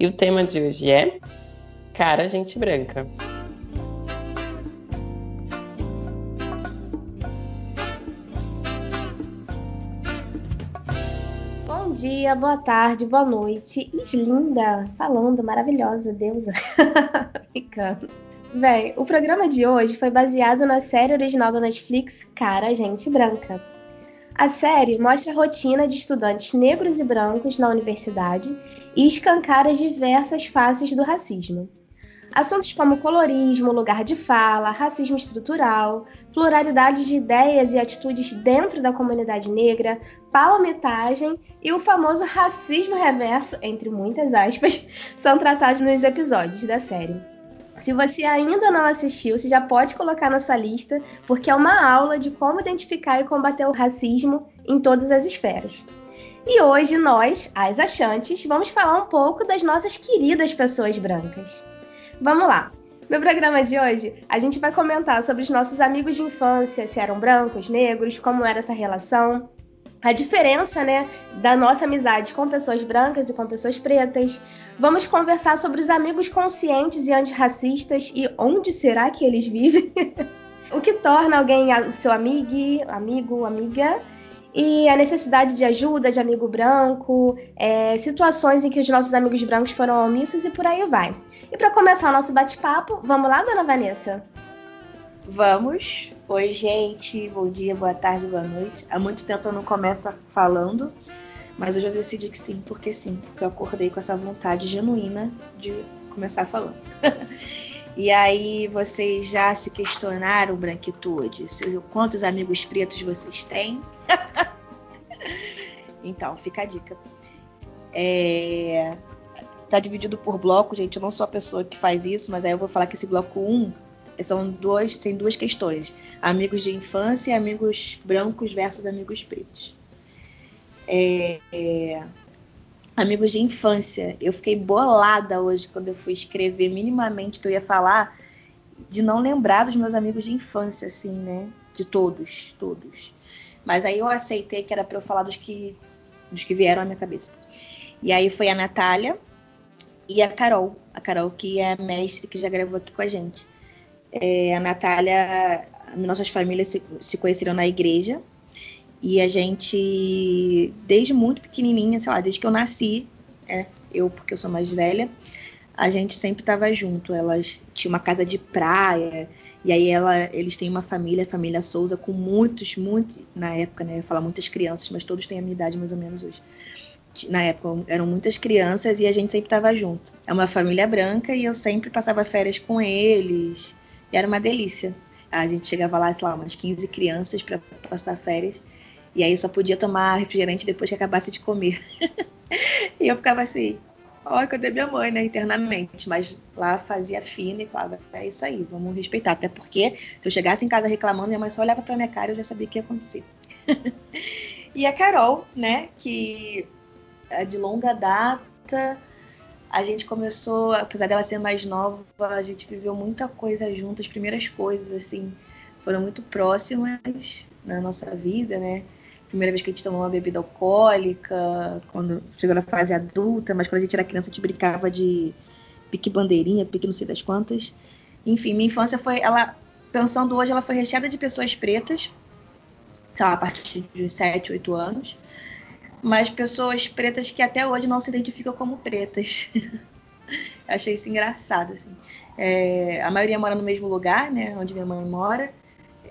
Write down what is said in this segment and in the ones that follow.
E o tema de hoje é Cara Gente Branca. Bom dia, boa tarde, boa noite. Islinda, falando, maravilhosa, deusa. Ficando. Bem, o programa de hoje foi baseado na série original da Netflix Cara Gente Branca. A série mostra a rotina de estudantes negros e brancos na universidade e escancara diversas faces do racismo. Assuntos como colorismo, lugar de fala, racismo estrutural, pluralidade de ideias e atitudes dentro da comunidade negra, palmitagem e o famoso racismo reverso, entre muitas aspas, são tratados nos episódios da série. Se você ainda não assistiu, você já pode colocar na sua lista, porque é uma aula de como identificar e combater o racismo em todas as esferas. E hoje nós, as achantes, vamos falar um pouco das nossas queridas pessoas brancas. Vamos lá! No programa de hoje, a gente vai comentar sobre os nossos amigos de infância, se eram brancos, negros, como era essa relação, a diferença, né, da nossa amizade com pessoas brancas e com pessoas pretas. Vamos conversar sobre os amigos conscientes e antirracistas e onde será que eles vivem. o que torna alguém seu amigo, amigo, amiga e a necessidade de ajuda de amigo branco, é, situações em que os nossos amigos brancos foram omissos e por aí vai. E para começar o nosso bate-papo, vamos lá, dona Vanessa? Vamos. Oi, gente. Bom dia, boa tarde, boa noite. Há muito tempo eu não começo falando, mas hoje eu decidi que sim, porque sim, porque eu acordei com essa vontade genuína de começar falando. e aí, vocês já se questionaram, Branquitude, quantos amigos pretos vocês têm? então, fica a dica. É... Tá dividido por bloco, gente. Eu não sou a pessoa que faz isso, mas aí eu vou falar que esse bloco 1 são duas, tem duas questões: amigos de infância e amigos brancos versus amigos pretos. É, é, amigos de infância. Eu fiquei bolada hoje quando eu fui escrever minimamente o que eu ia falar, de não lembrar dos meus amigos de infância, assim, né? De todos, todos. Mas aí eu aceitei que era para eu falar dos que, dos que vieram à minha cabeça. E aí foi a Natália e a Carol. A Carol, que é mestre que já gravou aqui com a gente. É, a Natália, nossas famílias se, se conheceram na igreja. E a gente, desde muito pequenininha, sei lá, desde que eu nasci, é, eu porque eu sou mais velha, a gente sempre estava junto. Elas tinham uma casa de praia, e aí ela, eles têm uma família, a família Souza, com muitos, muito, na época, né, eu ia falar muitas crianças, mas todos têm a minha idade mais ou menos hoje. Na época eram muitas crianças e a gente sempre estava junto. É uma família branca e eu sempre passava férias com eles. E era uma delícia. A gente chegava lá, sei lá, umas 15 crianças para passar férias. E aí só podia tomar refrigerante depois que acabasse de comer. e eu ficava assim, ó, cadê minha mãe, né, internamente. Mas lá fazia fina e falava, é isso aí, vamos respeitar. Até porque se eu chegasse em casa reclamando, minha mãe só olhava pra minha cara e eu já sabia o que ia acontecer. e a Carol, né, que é de longa data a gente começou, apesar dela ser mais nova, a gente viveu muita coisa junto, as primeiras coisas, assim, foram muito próximas na nossa vida, né? Primeira vez que a gente tomou uma bebida alcoólica, quando chegou na fase adulta, mas quando a gente era criança a gente brincava de pique bandeirinha, pique não sei das quantas. Enfim, minha infância foi, ela, pensando hoje, ela foi recheada de pessoas pretas, sei lá, a partir de 7, 8 anos mas pessoas pretas que até hoje não se identificam como pretas. Achei isso engraçado, assim. É, a maioria mora no mesmo lugar, né, onde minha mãe mora.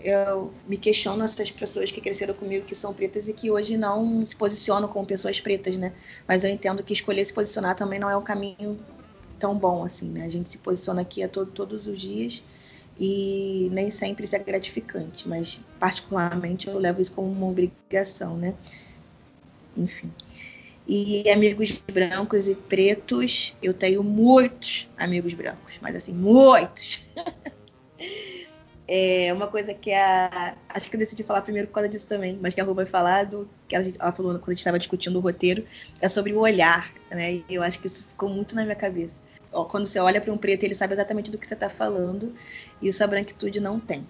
Eu me questiono essas pessoas que cresceram comigo que são pretas e que hoje não se posicionam como pessoas pretas, né? Mas eu entendo que escolher se posicionar também não é um caminho tão bom, assim, né? A gente se posiciona aqui a todo, todos os dias e nem sempre isso é gratificante, mas particularmente eu levo isso como uma obrigação, né? Enfim. E amigos brancos e pretos, eu tenho muitos amigos brancos, mas assim, muitos. é uma coisa que a. Acho que eu decidi falar primeiro por causa disso também, mas que a Rô vai falar do. que ela, ela falou quando a gente estava discutindo o roteiro, é sobre o olhar, né? E eu acho que isso ficou muito na minha cabeça. Ó, quando você olha para um preto, ele sabe exatamente do que você está falando, e isso a branquitude não tem.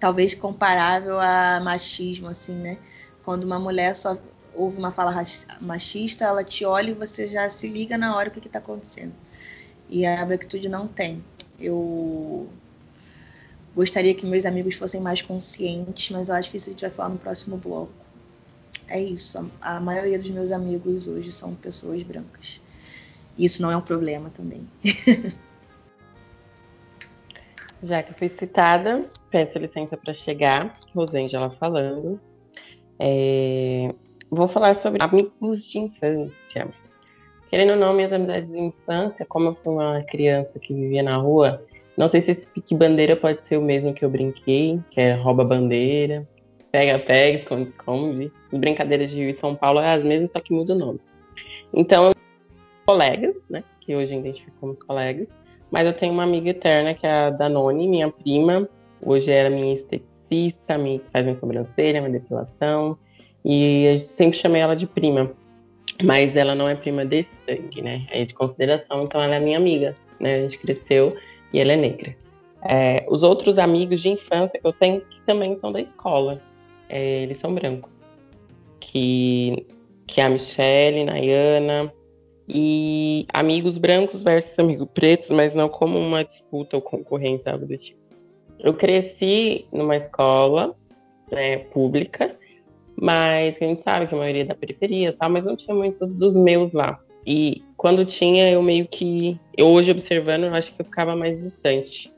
Talvez comparável a machismo, assim, né? Quando uma mulher só ouve uma fala machista, ela te olha e você já se liga na hora o que está acontecendo. E a branquitude não tem. Eu gostaria que meus amigos fossem mais conscientes, mas eu acho que isso a gente vai falar no próximo bloco. É isso. A, maioria dos meus amigos hoje são pessoas brancas. Isso não é um problema também. Já que fui citada, peço licença para chegar, Rosângela falando. É, vou falar sobre amigos de infância. Querendo ou não, minhas amizades de infância, como eu fui uma criança que vivia na rua, não sei se esse pique bandeira pode ser o mesmo que eu brinquei, que é rouba bandeira, pega pega, esconde esconde. As brincadeiras de Rio e São Paulo é as mesmas, só que muda o nome. Então, colegas, né, que hoje identifico como colegas, mas eu tenho uma amiga eterna que é a Danone, minha prima, hoje era minha esteticista, me faz minha sobrancelha, minha depilação, e eu sempre chamei ela de prima. Mas ela não é prima de sangue, né? É de consideração, então ela é minha amiga, né? A gente cresceu e ela é negra. É, os outros amigos de infância que eu tenho que também são da escola, é, eles são brancos. Que, que é a Michelle, Nayana, e amigos brancos versus amigos pretos, mas não como uma disputa ou concorrência, algo do tipo. Eu cresci numa escola né, pública mas a gente sabe que a maioria é da periferia tal, mas não tinha muitos dos meus lá. E quando tinha, eu meio que. Eu hoje observando, eu acho que eu ficava mais distante.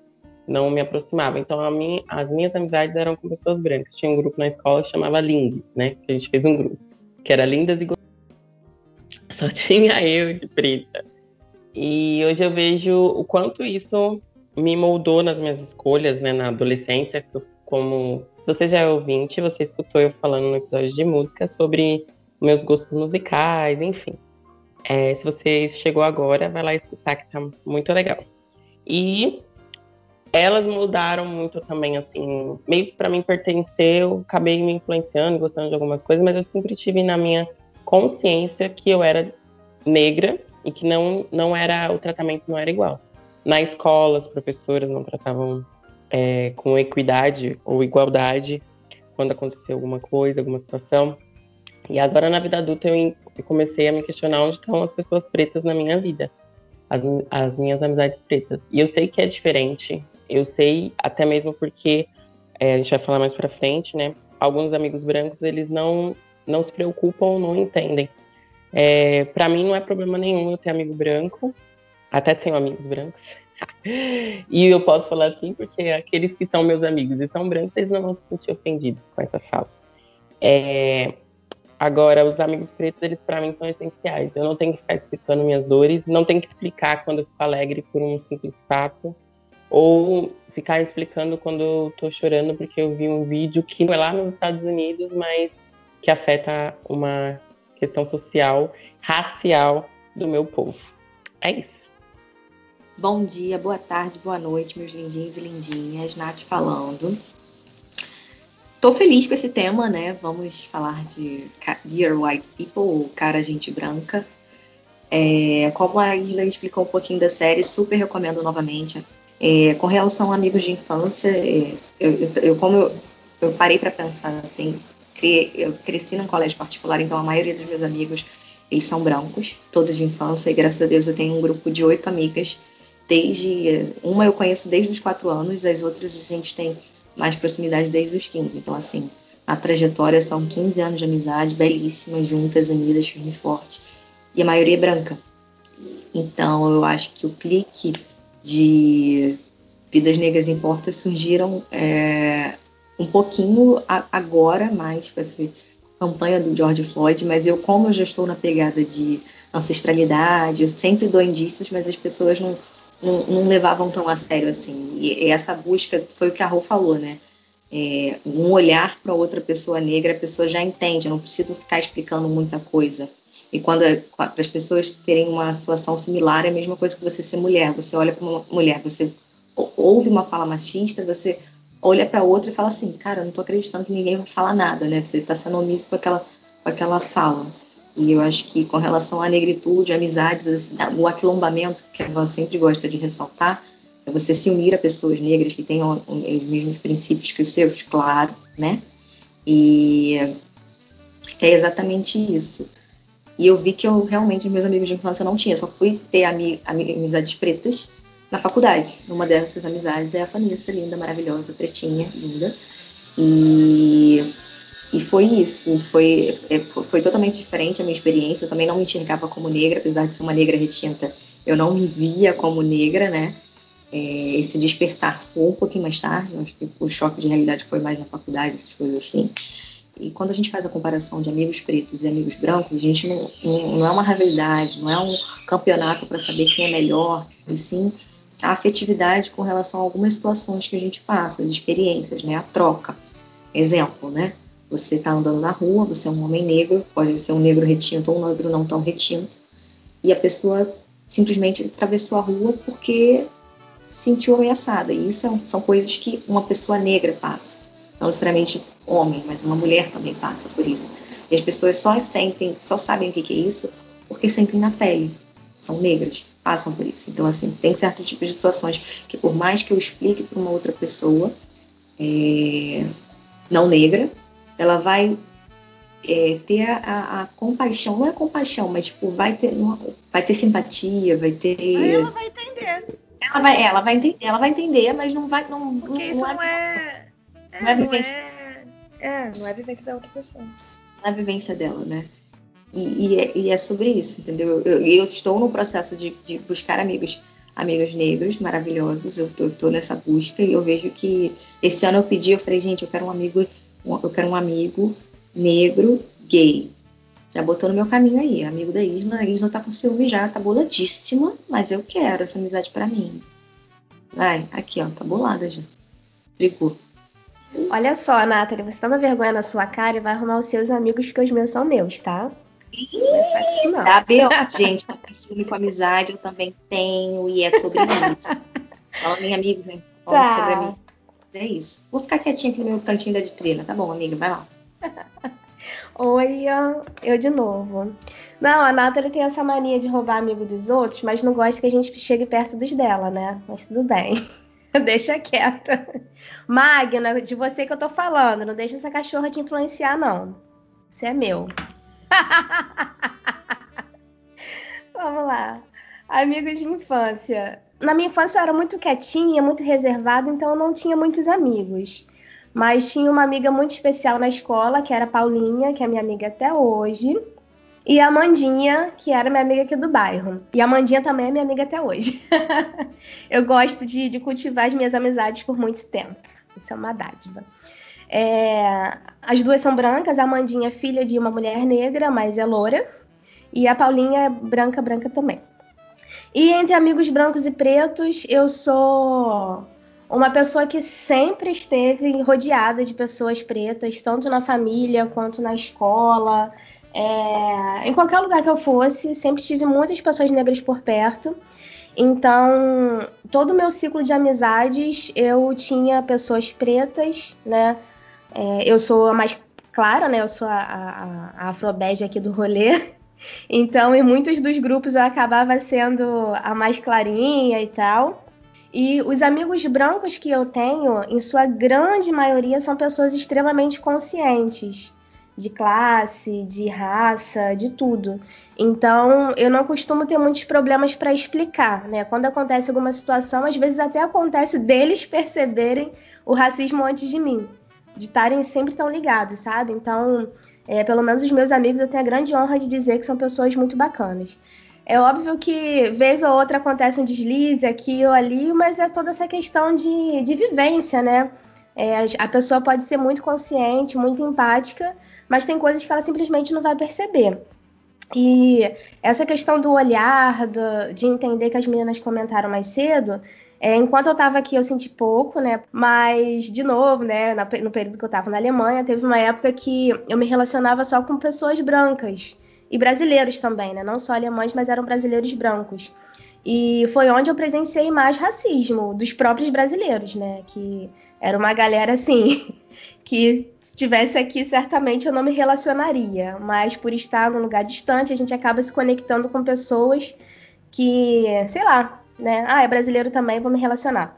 Não me aproximava. Então, minha, as minhas amizades eram com pessoas brancas. Tinha um grupo na escola que chamava Lindes, né? Que a gente fez um grupo. Que era Lindas e Só tinha eu de preta. E hoje eu vejo o quanto isso me moldou nas minhas escolhas, né? Na adolescência, como você já é ouvinte, você escutou eu falando no episódio de música sobre meus gostos musicais, enfim. É, se você chegou agora, vai lá escutar que tá muito legal. E elas mudaram muito também, assim, meio que mim pertencer, eu acabei me influenciando, gostando de algumas coisas, mas eu sempre tive na minha consciência que eu era negra e que não, não era, o tratamento não era igual. Na escola, as professoras não tratavam é, com equidade ou igualdade quando aconteceu alguma coisa, alguma situação. E agora na vida adulta eu comecei a me questionar onde estão as pessoas pretas na minha vida, as, as minhas amizades pretas. E eu sei que é diferente, eu sei até mesmo porque é, a gente vai falar mais para frente, né? Alguns amigos brancos eles não não se preocupam, não entendem. É, para mim não é problema nenhum eu ter amigo branco, até tenho amigos brancos e eu posso falar assim porque aqueles que são meus amigos e são brancos, eles não vão se sentir ofendidos com essa fala. É, agora, os amigos pretos, eles para mim são essenciais. Eu não tenho que ficar explicando minhas dores, não tenho que explicar quando eu fico alegre por um simples fato, ou ficar explicando quando eu tô chorando porque eu vi um vídeo que foi lá nos Estados Unidos, mas que afeta uma questão social, racial do meu povo. É isso. Bom dia, boa tarde, boa noite, meus lindinhos e lindinhas. Nath falando. Tô feliz com esse tema, né? Vamos falar de Dear White People, Cara Gente Branca. É, como a Isla explicou um pouquinho da série, super recomendo novamente. É, com relação a amigos de infância, é, eu, eu, como eu, eu parei para pensar assim, eu cresci num colégio particular, então a maioria dos meus amigos eles são brancos, todos de infância, e graças a Deus eu tenho um grupo de oito amigas desde. Uma eu conheço desde os quatro anos, as outras a gente tem mais proximidade desde os 15. Então, assim, a trajetória são 15 anos de amizade, belíssimas, juntas, unidas, firme e forte. E a maioria é branca. Então, eu acho que o clique de Vidas Negras Importas surgiram é, um pouquinho agora, mais com essa campanha do George Floyd, mas eu, como eu já estou na pegada de ancestralidade, eu sempre dou indícios, mas as pessoas não, não, não, levavam tão a sério assim. E essa busca foi o que a Rô falou, né? É, um olhar para outra pessoa negra, a pessoa já entende, não precisa ficar explicando muita coisa. E quando para as pessoas terem uma situação similar, é a mesma coisa que você ser mulher. Você olha para uma mulher, você ouve uma fala machista, você olha para outra e fala assim, cara, eu não estou acreditando que ninguém vai falar nada, né? Você está sendo omisso com aquela, com aquela fala. E eu acho que com relação à negritude, amizades, o aquilombamento, que ela sempre gosta de ressaltar, é você se unir a pessoas negras que tenham os mesmos princípios que os seus, claro, né? E é exatamente isso. E eu vi que eu realmente, meus amigos de infância não tinha, só fui ter ami amizades pretas na faculdade. Uma dessas amizades é a Vanessa, linda, maravilhosa, pretinha, linda. E, e foi isso, foi, é, foi totalmente diferente a minha experiência. Eu também não me enxergava como negra, apesar de ser uma negra retinta, eu não me via como negra, né? É, esse despertar soou um pouquinho mais tarde, acho que o choque de realidade foi mais na faculdade, essas coisas assim. E quando a gente faz a comparação de amigos pretos e amigos brancos, a gente não, não, não é uma rivalidade, não é um campeonato para saber quem é melhor, e sim a afetividade com relação a algumas situações que a gente passa, as experiências, né? A troca. Exemplo, né? Você está andando na rua, você é um homem negro, pode ser um negro retinto ou um negro não tão retinto, e a pessoa simplesmente atravessou a rua porque sentiu ameaçada. E isso é são coisas que uma pessoa negra passa. Não necessariamente homem, mas uma mulher também passa por isso. E as pessoas só sentem, só sabem o que é isso porque sentem na pele. São negras, passam por isso. Então, assim, tem certos tipos de situações que, por mais que eu explique para uma outra pessoa é, não negra, ela vai é, ter a, a, a, compaixão, não é compaixão, mas tipo, vai ter, uma, vai ter simpatia, vai ter. Aí ela vai entender. Ela vai, ela vai entender, ela vai entender, mas não vai. Não, Porque não, isso não não é. é não é não vivência. é, é, não é vivência da outra pessoa. a vivência dela, né? E, e, é, e é sobre isso, entendeu? Eu, eu estou no processo de, de buscar amigos, amigos negros maravilhosos. Eu tô, tô nessa busca e eu vejo que esse ano eu pedi, eu falei, gente, eu quero um amigo, eu quero um amigo negro gay. Já botou no meu caminho aí, amigo da Isla. A Isla tá com ciúme já, tá boladíssima, mas eu quero essa amizade pra mim. Vai, aqui, ó, tá bolada já. Brigou. Olha só, Nathalie, você toma vergonha na sua cara e vai arrumar os seus amigos porque os meus são meus, tá? Isso, não. Tá, B.O. Gente, tá com ciúme com amizade, eu também tenho, e é sobre isso. Fala, minha amiga, gente. Fala Tá. sobre mim. É isso. Vou ficar quietinha aqui no meu cantinho da vitrina, tá bom, amiga? Vai lá. Oi, eu de novo. Não, a Nathalie tem essa mania de roubar amigo dos outros, mas não gosta que a gente chegue perto dos dela, né? Mas tudo bem. Deixa quieta. Magna, de você que eu tô falando, não deixa essa cachorra te influenciar, não. Você é meu. Vamos lá. Amigos de infância. Na minha infância eu era muito quietinha, muito reservada, então eu não tinha muitos amigos. Mas tinha uma amiga muito especial na escola, que era a Paulinha, que é minha amiga até hoje. E a Amandinha, que era minha amiga aqui do bairro. E a Amandinha também é minha amiga até hoje. eu gosto de, de cultivar as minhas amizades por muito tempo. Isso é uma dádiva. É, as duas são brancas, a Amandinha é filha de uma mulher negra, mas é loura. E a Paulinha é branca, branca também. E entre amigos brancos e pretos, eu sou uma pessoa que sempre esteve rodeada de pessoas pretas, tanto na família quanto na escola. É, em qualquer lugar que eu fosse, sempre tive muitas pessoas negras por perto. Então, todo o meu ciclo de amizades, eu tinha pessoas pretas, né? É, eu sou a mais clara, né? Eu sou a, a, a aqui do rolê. Então, em muitos dos grupos eu acabava sendo a mais clarinha e tal. E os amigos brancos que eu tenho, em sua grande maioria, são pessoas extremamente conscientes de classe, de raça, de tudo. Então, eu não costumo ter muitos problemas para explicar, né? Quando acontece alguma situação, às vezes até acontece deles perceberem o racismo antes de mim, de estarem sempre tão ligados, sabe? Então, é, pelo menos os meus amigos eu tenho a grande honra de dizer que são pessoas muito bacanas. É óbvio que vez ou outra acontece um deslize aqui ou ali, mas é toda essa questão de, de vivência, né? É, a pessoa pode ser muito consciente, muito empática, mas tem coisas que ela simplesmente não vai perceber. E essa questão do olhar, do- de entender que as meninas comentaram mais cedo, é, enquanto eu estava aqui eu senti pouco, né? Mas, de novo, né, na- no período que eu estava na Alemanha, teve uma época que eu me relacionava só com pessoas brancas. e brasileiros também, né? Não só alemães, mas eram brasileiros brancos. E foi onde eu presenciei mais racismo dos próprios brasileiros, né? Que era uma galera assim que se estivesse aqui certamente eu não me relacionaria, mas por estar num lugar distante a gente acaba se conectando com pessoas que, sei lá, né? Ah, é brasileiro também, vou me relacionar.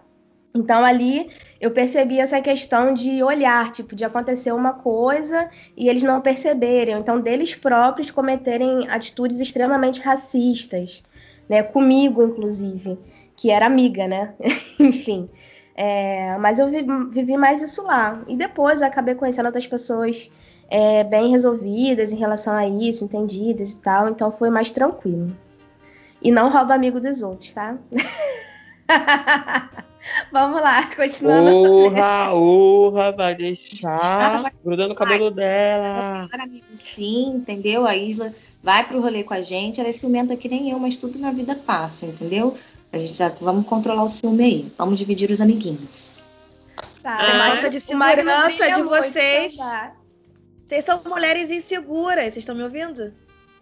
Então ali eu percebi essa questão de olhar, tipo, de acontecer uma coisa e eles não perceberem, então deles próprios cometerem atitudes extremamente racistas, né? Comigo, inclusive, que era amiga, né? Enfim. É, mas eu vivi, vivi, mais isso lá. E depois acabei conhecendo outras pessoas é, bem resolvidas em relação a isso, entendidas e tal, então foi mais tranquilo. E não rouba amigo dos outros, tá? Vamos lá, continuando. Urra, urra, vai deixar grudando o cabelo dela. Sim, entendeu? A Isla vai pro rolê com a gente, ela é ciumenta que nem eu, mas tudo na vida passa, entendeu? A gente já vamos controlar o ciúme aí. Vamos dividir os amiguinhos. Tá, ah, falta de segurança de vocês. Vocês são mulheres inseguras, vocês estão me ouvindo?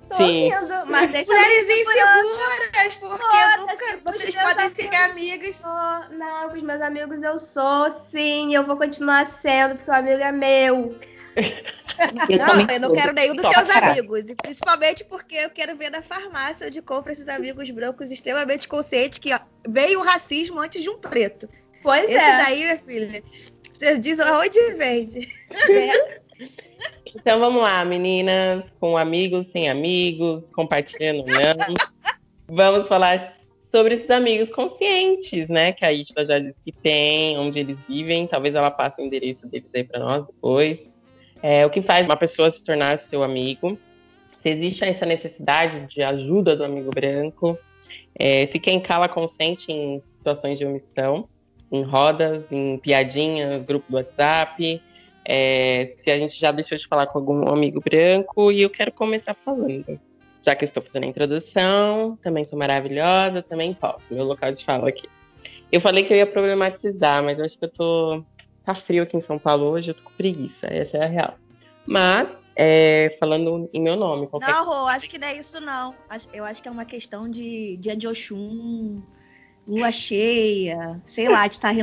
Tô Sim. ouvindo, mas deixa Mulheres inseguras, porque nunca vocês podem ser amigas. Não, com os meus amigos eu sou, sim, eu vou continuar sendo, porque o amigo é meu. Eu não, eu não quero nenhum dos seus amigos. E principalmente porque eu quero ver na farmácia onde compra esses amigos brancos extremamente conscientes que ó, veio o racismo antes de um preto. Pois Esse é. Esse daí, minha filha, vocês dizem onde vende. Então vamos lá, meninas, com amigos, sem amigos, compartilhando não. vamos falar sobre esses amigos conscientes, né? Que a Itla já disse que tem, onde eles vivem. Talvez ela passe o endereço deles aí para nós depois. É, o que faz uma pessoa se tornar seu amigo? Se existe essa necessidade de ajuda do amigo branco? É, se quem cala consente em situações de omissão, em rodas, em piadinhas, grupo do WhatsApp, é, se a gente já deixou de falar com algum amigo branco e eu quero começar falando. Já que estou fazendo a introdução, também sou maravilhosa, também posso, meu local de fala aqui. Eu falei que eu ia problematizar, mas acho que eu tô. Tá frio aqui em São Paulo hoje, eu tô com preguiça, essa é a real. Mas, é, falando em meu nome. Qualquer... Não, Rô, acho que não é isso, não. Eu acho que é uma questão de dia de Oxum, lua cheia, sei lá, de estar tá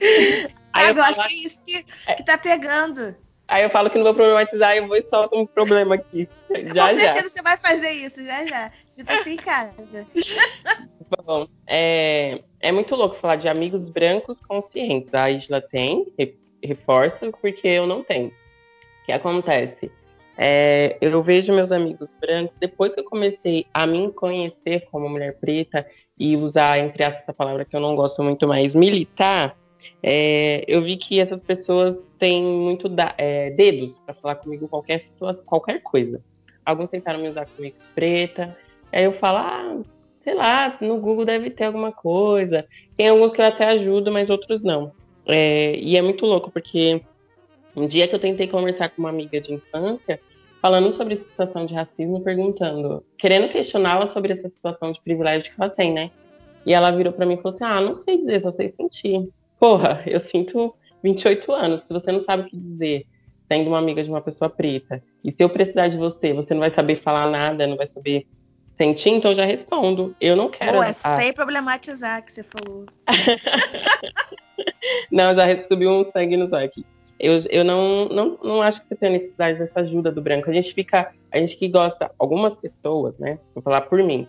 Sabe, eu, eu acho que é isso que, é. que tá pegando. Aí eu falo que não vou problematizar eu vou e solto um problema aqui. Já, Com certeza já. você vai fazer isso, já já. Você tá sem casa. Bom, é, é muito louco falar de amigos brancos conscientes. A Isla tem, reforço, porque eu não tenho. O que acontece? É, eu vejo meus amigos brancos, depois que eu comecei a me conhecer como mulher preta e usar, entre aspas, essa palavra que eu não gosto muito mais, militar, é, eu vi que essas pessoas têm muito da, é, dedos para falar comigo qualquer situação, qualquer coisa. Alguns tentaram me usar como preta, aí eu falo, ah, sei lá, no Google deve ter alguma coisa. Tem alguns que eu até ajudo, mas outros não. É, e é muito louco, porque um dia que eu tentei conversar com uma amiga de infância, falando sobre situação de racismo, perguntando, querendo questioná-la sobre essa situação de privilégio que ela tem, né? E ela virou para mim e falou assim: Ah, não sei dizer, só sei sentir. Porra, eu sinto 28 anos. Se você não sabe o que dizer, sendo uma amiga de uma pessoa preta, e se eu precisar de você, você não vai saber falar nada, não vai saber sentir, então já respondo. Eu não quero. Pô, é sem problematizar que você falou. não, já subiu um sangue no zóio aqui. Eu, eu não, não, não acho que você tenha necessidade dessa ajuda do branco. A gente fica, a gente que gosta, algumas pessoas, né? Vou falar por mim.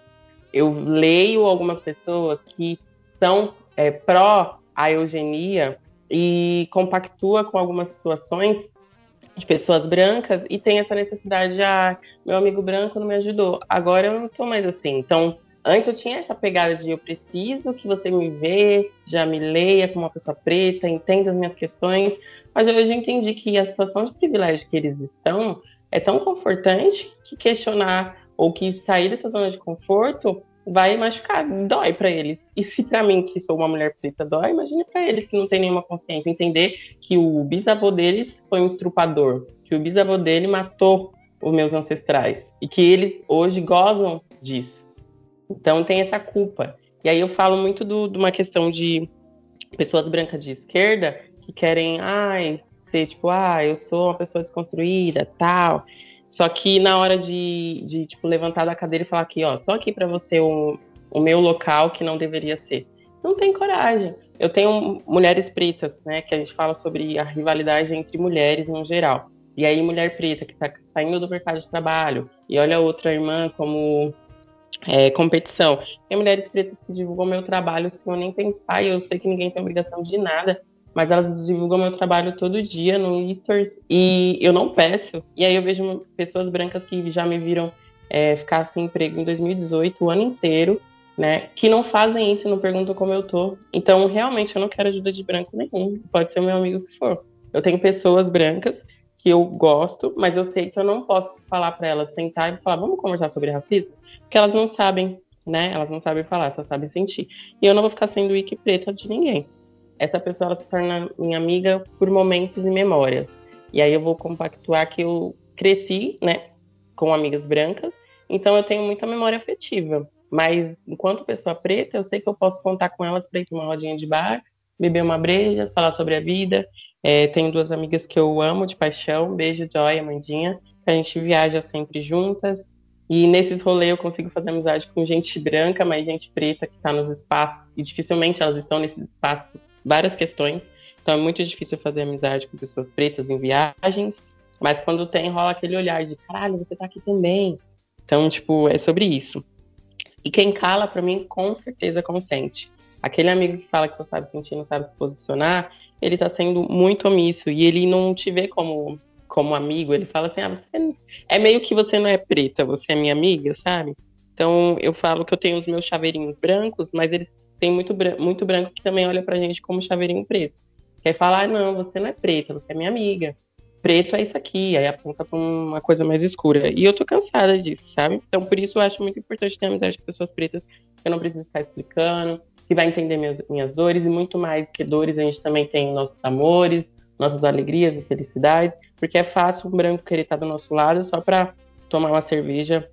Eu leio algumas pessoas que são é, pró a eugenia e compactua com algumas situações de pessoas brancas e tem essa necessidade de, ah, meu amigo branco não me ajudou, agora eu não tô mais assim. Então, antes eu tinha essa pegada de eu preciso que você me vê, já me leia como uma pessoa preta, entenda as minhas questões, mas hoje eu entendi que a situação de privilégio que eles estão é tão confortante que questionar ou que sair dessa zona de conforto vai machucar, dói para eles. E se para mim, que sou uma mulher preta, dói, imagine para eles que não tem nenhuma consciência. Entender que o bisavô deles foi um estrupador, que o bisavô dele matou os meus ancestrais e que eles hoje gozam disso. Então tem essa culpa. E aí eu falo muito de uma questão de pessoas brancas de esquerda que querem, ai, ser tipo, ah, eu sou uma pessoa desconstruída, tal. Só que na hora de, de tipo, levantar da cadeira e falar aqui, ó, tô aqui para você o, o meu local que não deveria ser. Não tem coragem. Eu tenho mulheres pretas, né, que a gente fala sobre a rivalidade entre mulheres no geral. E aí, mulher preta que está saindo do mercado de trabalho e olha outra irmã como é, competição. Tem mulheres pretas que divulgam meu trabalho sem eu nem pensar, e eu sei que ninguém tem obrigação de nada, mas elas divulgam meu trabalho todo dia no Stories e eu não peço. E aí eu vejo pessoas brancas que já me viram é, ficar sem emprego em 2018, o ano inteiro, né? Que não fazem isso, não perguntam como eu tô. Então, realmente, eu não quero ajuda de branco nenhum. Pode ser o meu amigo que for. Eu tenho pessoas brancas que eu gosto, mas eu sei que eu não posso falar para elas sentar e falar, vamos conversar sobre racismo, porque elas não sabem, né? Elas não sabem falar, só sabem sentir. E eu não vou ficar sendo wiki preta de ninguém essa pessoa ela se torna minha amiga por momentos e memórias. E aí eu vou compactuar que eu cresci, né, com amigas brancas, então eu tenho muita memória afetiva. Mas enquanto pessoa preta, eu sei que eu posso contar com elas para ir para uma rodinha de bar, beber uma breja, falar sobre a vida. É, tenho duas amigas que eu amo de paixão, beijo, Joy, Amandinha. A gente viaja sempre juntas. E nesses rolês eu consigo fazer amizade com gente branca, mas gente preta que está nos espaços. E dificilmente elas estão nesses espaços várias questões. Então é muito difícil fazer amizade com pessoas pretas em viagens. Mas quando tem, rola aquele olhar de caralho, você tá aqui também. Então, tipo, é sobre isso. E quem cala, para mim, com certeza consente. Aquele amigo que fala que só sabe sentir, não sabe se posicionar, ele tá sendo muito omisso. E ele não te vê como, como amigo. Ele fala assim: ah, você é meio que você não é preta, você é minha amiga, sabe? Então, eu falo que eu tenho os meus chaveirinhos brancos, mas eles tem muito, muito branco que também olha pra gente como chaveirinho preto. Quer falar, ah, não, você não é preta, você é minha amiga. Preto é isso aqui, aí aponta pra uma coisa mais escura. E eu tô cansada disso, sabe? Então, por isso eu acho muito importante ter amizade com pessoas pretas, que eu não preciso ficar explicando, que vai entender minhas, minhas dores, e muito mais que dores, a gente também tem nossos amores, nossas alegrias e felicidades, porque é fácil um branco querer estar do nosso lado só pra tomar uma cerveja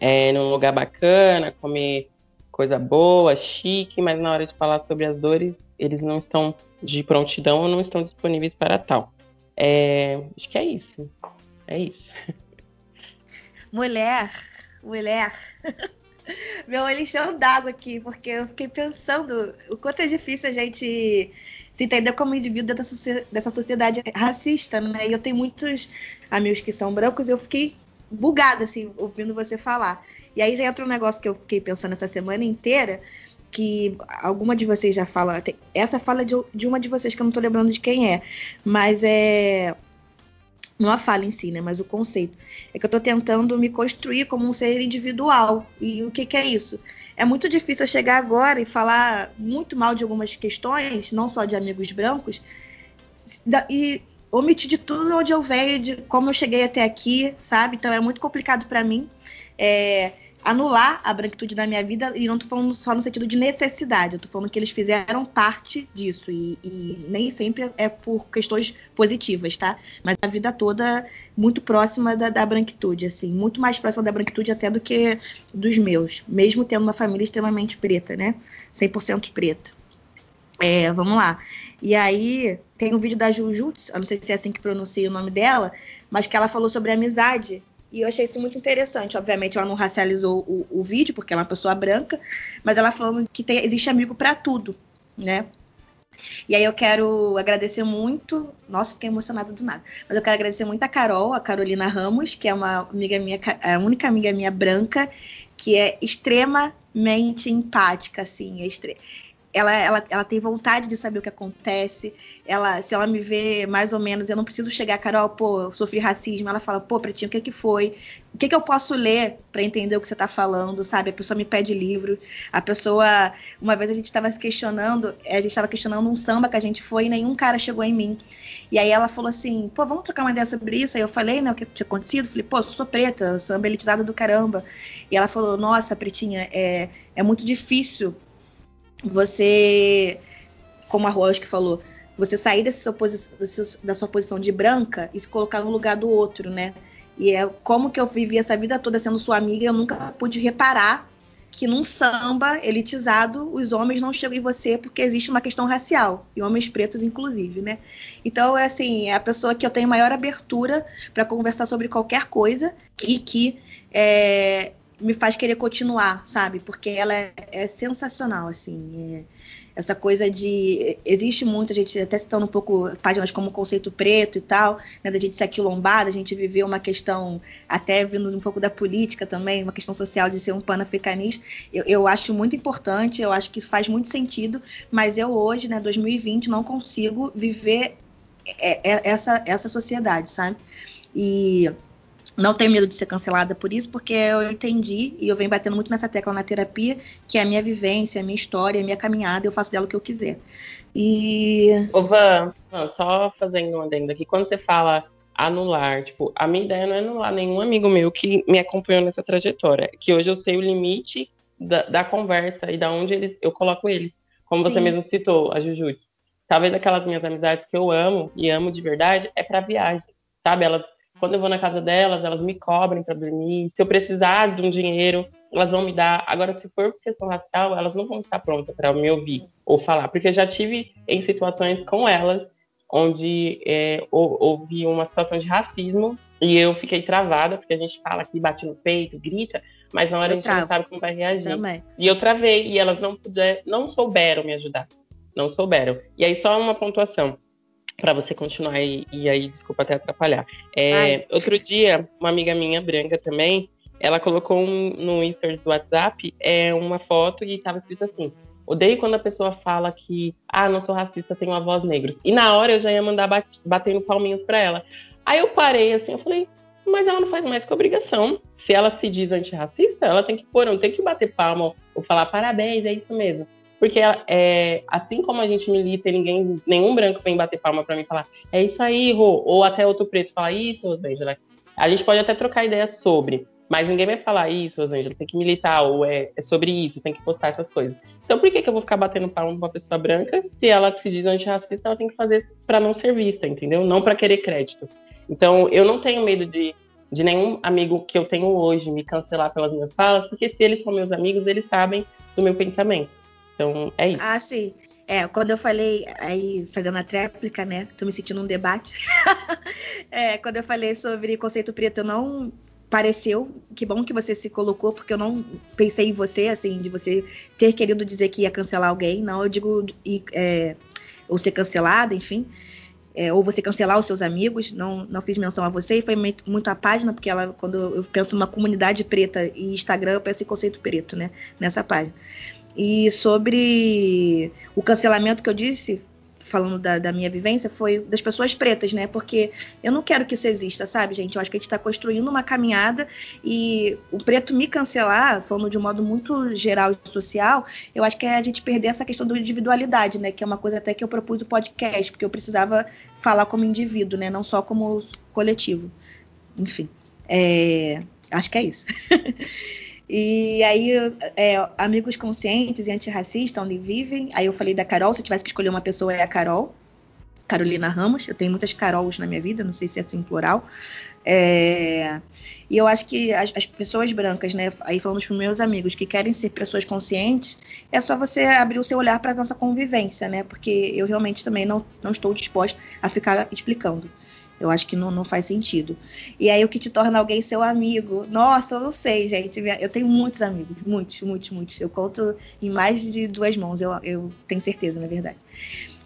é, num lugar bacana, comer coisa boa, chique, mas na hora de falar sobre as dores, eles não estão de prontidão ou não estão disponíveis para tal. É, acho que é isso. É isso. Mulher, mulher. Meu olho encheu d'água aqui, porque eu fiquei pensando o quanto é difícil a gente se entender como indivíduo dessa sociedade racista, né? E eu tenho muitos amigos que são brancos e eu fiquei bugada, assim, ouvindo você falar. E aí já entra um negócio que eu fiquei pensando essa semana inteira, que alguma de vocês já fala. Essa fala de, de uma de vocês que eu não tô lembrando de quem é, mas é. Não a fala em si, né? Mas o conceito. É que eu tô tentando me construir como um ser individual. E o que, que é isso? É muito difícil eu chegar agora e falar muito mal de algumas questões, não só de amigos brancos, e omitir de tudo onde eu venho, de como eu cheguei até aqui, sabe? Então é muito complicado para mim. É, anular a branquitude da minha vida, e não tô falando só no sentido de necessidade, eu tô falando que eles fizeram parte disso, e, e, nem sempre é por questões positivas, tá? Mas a vida toda muito próxima da, da branquitude, assim, muito mais próxima da branquitude até do que dos meus, mesmo tendo uma família extremamente preta, né? 100% preta. É, vamos lá. E aí, tem um vídeo da Jujutsu, eu não sei se é assim que pronuncia o nome dela, mas que ela falou sobre amizade e eu achei isso muito interessante. Obviamente, ela não racializou o, o vídeo, porque ela é uma pessoa branca, mas ela falando que tem, existe amigo para tudo, né? E aí eu quero agradecer muito. Nossa, fiquei emocionada do nada. Mas eu quero agradecer muito a Carol, a Carolina Ramos, que é uma amiga minha, a única amiga minha branca, que é extremamente empática, assim. É extre ela, ela, ela tem vontade de saber o que acontece. Ela, se ela me vê mais ou menos, eu não preciso chegar, Carol, pô, eu sofri racismo. Ela fala, pô, Pretinho, o que que foi? O que que eu posso ler para entender o que você tá falando, sabe? A pessoa me pede livro. A pessoa, uma vez a gente estava se questionando, a gente estava questionando um samba que a gente foi e nenhum cara chegou em mim. E aí ela falou assim, pô, vamos trocar uma ideia sobre isso? Aí eu falei, né, o que tinha acontecido. Falei, pô, sou preta, samba elitizado do caramba. E ela falou, nossa, Pretinha, é, é muito difícil você, como a Rose que falou, você sair dessa sua, da sua posição de branca e se colocar no lugar do outro, né? E é como que eu vivi essa vida toda sendo sua amiga, eu nunca pude reparar que num samba elitizado os homens não chegam em você porque existe uma questão racial e homens pretos inclusive, né? Então é assim é a pessoa que eu tenho maior abertura para conversar sobre qualquer coisa e que é, me faz querer continuar, sabe? Porque ela é, é sensacional, assim. É, essa coisa de. Existe muito, a gente até citando um pouco páginas como conceito preto e tal, né, da gente ser aquilombada, a gente viveu uma questão, até vindo um pouco da política também, uma questão social de ser um panafricanista. Eu, eu acho muito importante, eu acho que faz muito sentido, mas eu hoje, né, 2020, não consigo viver é, é, essa, essa sociedade, sabe? E não tenho medo de ser cancelada por isso, porque eu entendi, e eu venho batendo muito nessa tecla na terapia, que é a minha vivência, a minha história, a minha caminhada, eu faço dela o que eu quiser. E. Ô, Van, só fazendo um adendo aqui, quando você fala anular, tipo, a minha ideia não é anular nenhum amigo meu que me acompanhou nessa trajetória, que hoje eu sei o limite da, da conversa e da onde eles, eu coloco eles, como Sim. você mesmo citou, a Jujutsu. Talvez aquelas minhas amizades que eu amo e amo de verdade é para viagem, sabe? Elas quando eu vou na casa delas, elas me cobrem para dormir. Se eu precisar de um dinheiro, elas vão me dar. Agora, se for por questão racial, elas não vão estar prontas para me ouvir ou falar, porque eu já tive em situações com elas onde é, houve uma situação de racismo e eu fiquei travada, porque a gente fala aqui, bate no peito, grita, mas na hora eu a gente travo. não sabe como vai reagir. Também. E eu travei, e elas não puder, não souberam me ajudar. Não souberam. E aí, só uma pontuação para você continuar e, e, aí, desculpa até atrapalhar. É, outro dia, uma amiga minha, branca também, ela colocou um, no Instagram do WhatsApp é, uma foto e estava escrito assim: Odeio quando a pessoa fala que, ah, não sou racista, tenho uma voz negra. E na hora eu já ia mandar bat batendo palminhos para ela. Aí eu parei assim, eu falei, mas ela não faz mais que obrigação. Se ela se diz antirracista, ela tem que pôr, não tem que bater palma ou falar parabéns, é isso mesmo. Porque é, assim como a gente milita e ninguém, nenhum branco vem bater palma para mim falar, é isso aí, Rô, ou até outro preto falar isso, Rosângela. A gente pode até trocar ideias sobre, mas ninguém vai falar isso, Rosângela, tem que militar, ou é, é sobre isso, tem que postar essas coisas. Então por que, que eu vou ficar batendo palma pra uma pessoa branca se ela se diz antirracista, ela tem que fazer para não ser vista, entendeu? Não para querer crédito. Então eu não tenho medo de, de nenhum amigo que eu tenho hoje me cancelar pelas minhas falas, porque se eles são meus amigos, eles sabem do meu pensamento. Então, é isso. Ah, sim. É, quando eu falei, aí fazendo a tréplica, né? Tô me sentindo um debate. é, quando eu falei sobre conceito preto, não pareceu, que bom que você se colocou, porque eu não pensei em você, assim, de você ter querido dizer que ia cancelar alguém. Não, eu digo, é, ou ser cancelada, enfim. É, ou você cancelar os seus amigos, não, não fiz menção a você, e foi muito, a página, porque ela, quando eu penso numa comunidade preta e Instagram, eu penso em conceito preto, né? Nessa página. E sobre o cancelamento que eu disse, falando da, da, minha vivência, foi das pessoas pretas, né? Porque eu não quero que isso exista, sabe, gente? Eu acho que a gente está construindo uma caminhada e o preto me cancelar, falando de um modo muito geral e social, eu acho que é a gente perder essa questão da individualidade, né? Que é uma coisa até que eu propus o podcast, porque eu precisava falar como indivíduo, né? Não só como coletivo. Enfim, é... acho que é isso. E aí, é, amigos conscientes e antirracistas, onde vivem. Aí eu falei da Carol, se eu tivesse que escolher uma pessoa, é a Carol. Carolina Ramos. Eu tenho muitas Carols na minha vida, não sei se é assim plural. É, e eu acho que as, as, pessoas brancas, né, aí falando dos meus amigos que querem ser pessoas conscientes, é só você abrir o seu olhar para a nossa convivência, né? Porque eu realmente também não, não estou disposta a ficar explicando. Eu acho que não, não faz sentido. E aí o que te torna alguém seu amigo? Nossa, eu não sei, gente. Eu tenho muitos amigos, muitos, muitos, muitos. Eu conto em mais de duas mãos, eu, eu tenho certeza, na verdade.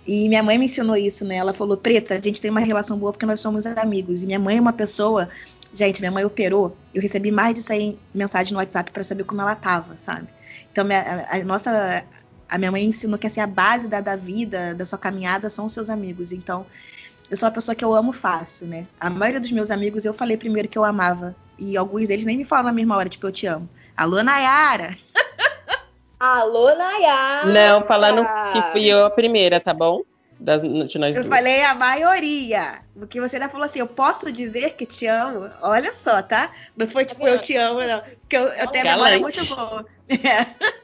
E minha mãe me ensinou isso, né? Ela falou: Preta, a gente tem uma relação boa porque nós somos amigos. E minha mãe é uma pessoa. Gente, minha mãe operou. Eu recebi mais de 100 mensagens no WhatsApp para saber como ela tava, sabe? Então, minha, a, a, nossa. A minha mãe ensinou que assim, a base da, da vida, da sua caminhada, são os seus amigos. Então, eu sou uma pessoa que eu amo fácil, né? A maioria dos meus amigos eu falei primeiro que eu amava. E alguns deles nem me falam na mesma hora, tipo, eu te amo. Alô, Nayara! Alô, Nayara! Não, falando que fui eu a primeira, tá bom? Das, de nós eu duas. falei a maioria. Porque você ainda falou assim, eu posso dizer que te amo? Olha só, tá? Não foi tipo, eu te amo, não. Porque eu, eu tenho a memória muito boa.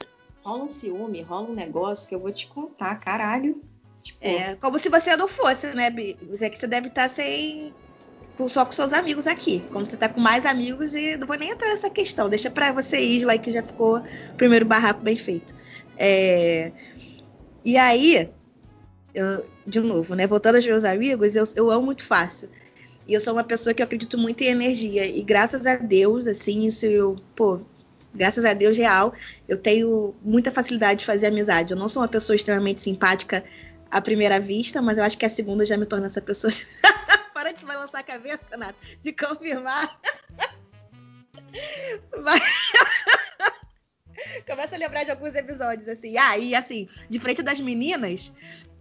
Rola um ciúme, rola um negócio que eu vou te contar, caralho. Tipo, é, como se você não fosse, né, Bi? Você que você deve estar sem. só com seus amigos aqui. Quando você tá com mais amigos, e não vou nem entrar nessa questão. Deixa pra você, Isla, que já ficou o primeiro barraco bem feito. É... E aí, eu, de novo, né? Voltando aos meus amigos, eu, eu amo muito fácil. E eu sou uma pessoa que eu acredito muito em energia. E graças a Deus, assim, isso eu, pô, graças a Deus real, eu tenho muita facilidade de fazer amizade. Eu não sou uma pessoa extremamente simpática à primeira vista, mas eu acho que a segunda já me torna essa pessoa. Para de balançar a cabeça, Nath, de confirmar. Começa a lembrar de alguns episódios, assim. Ah, e assim, de frente das meninas,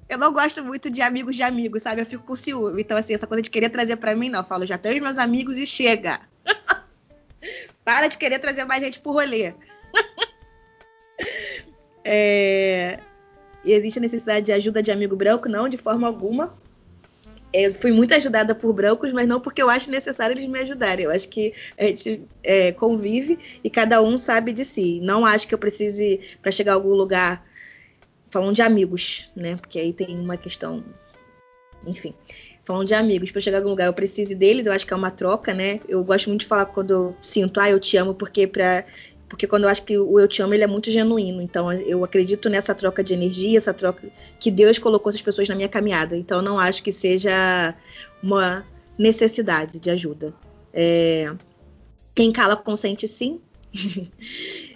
eu não gosto muito de amigos de amigos, sabe? Eu fico com ciúme. Então, assim, essa coisa de querer trazer para mim, não. Eu falo, já tenho meus amigos e chega. Para de querer trazer mais gente pro rolê. é... Existe a necessidade de ajuda de amigo branco? Não, de forma alguma. Eu fui muito ajudada por brancos, mas não porque eu acho necessário eles me ajudarem. Eu acho que a gente é, convive e cada um sabe de si. Não acho que eu precise, para chegar a algum lugar, falando de amigos, né? Porque aí tem uma questão. Enfim, falando de amigos, para chegar a algum lugar eu preciso deles, eu acho que é uma troca, né? Eu gosto muito de falar quando eu sinto, ah, eu te amo, porque para porque quando eu acho que o eu te amo ele é muito genuíno. Então eu acredito nessa troca de energia, essa troca que Deus colocou essas pessoas na minha caminhada. Então eu não acho que seja uma necessidade de ajuda. É... Quem cala consente sim.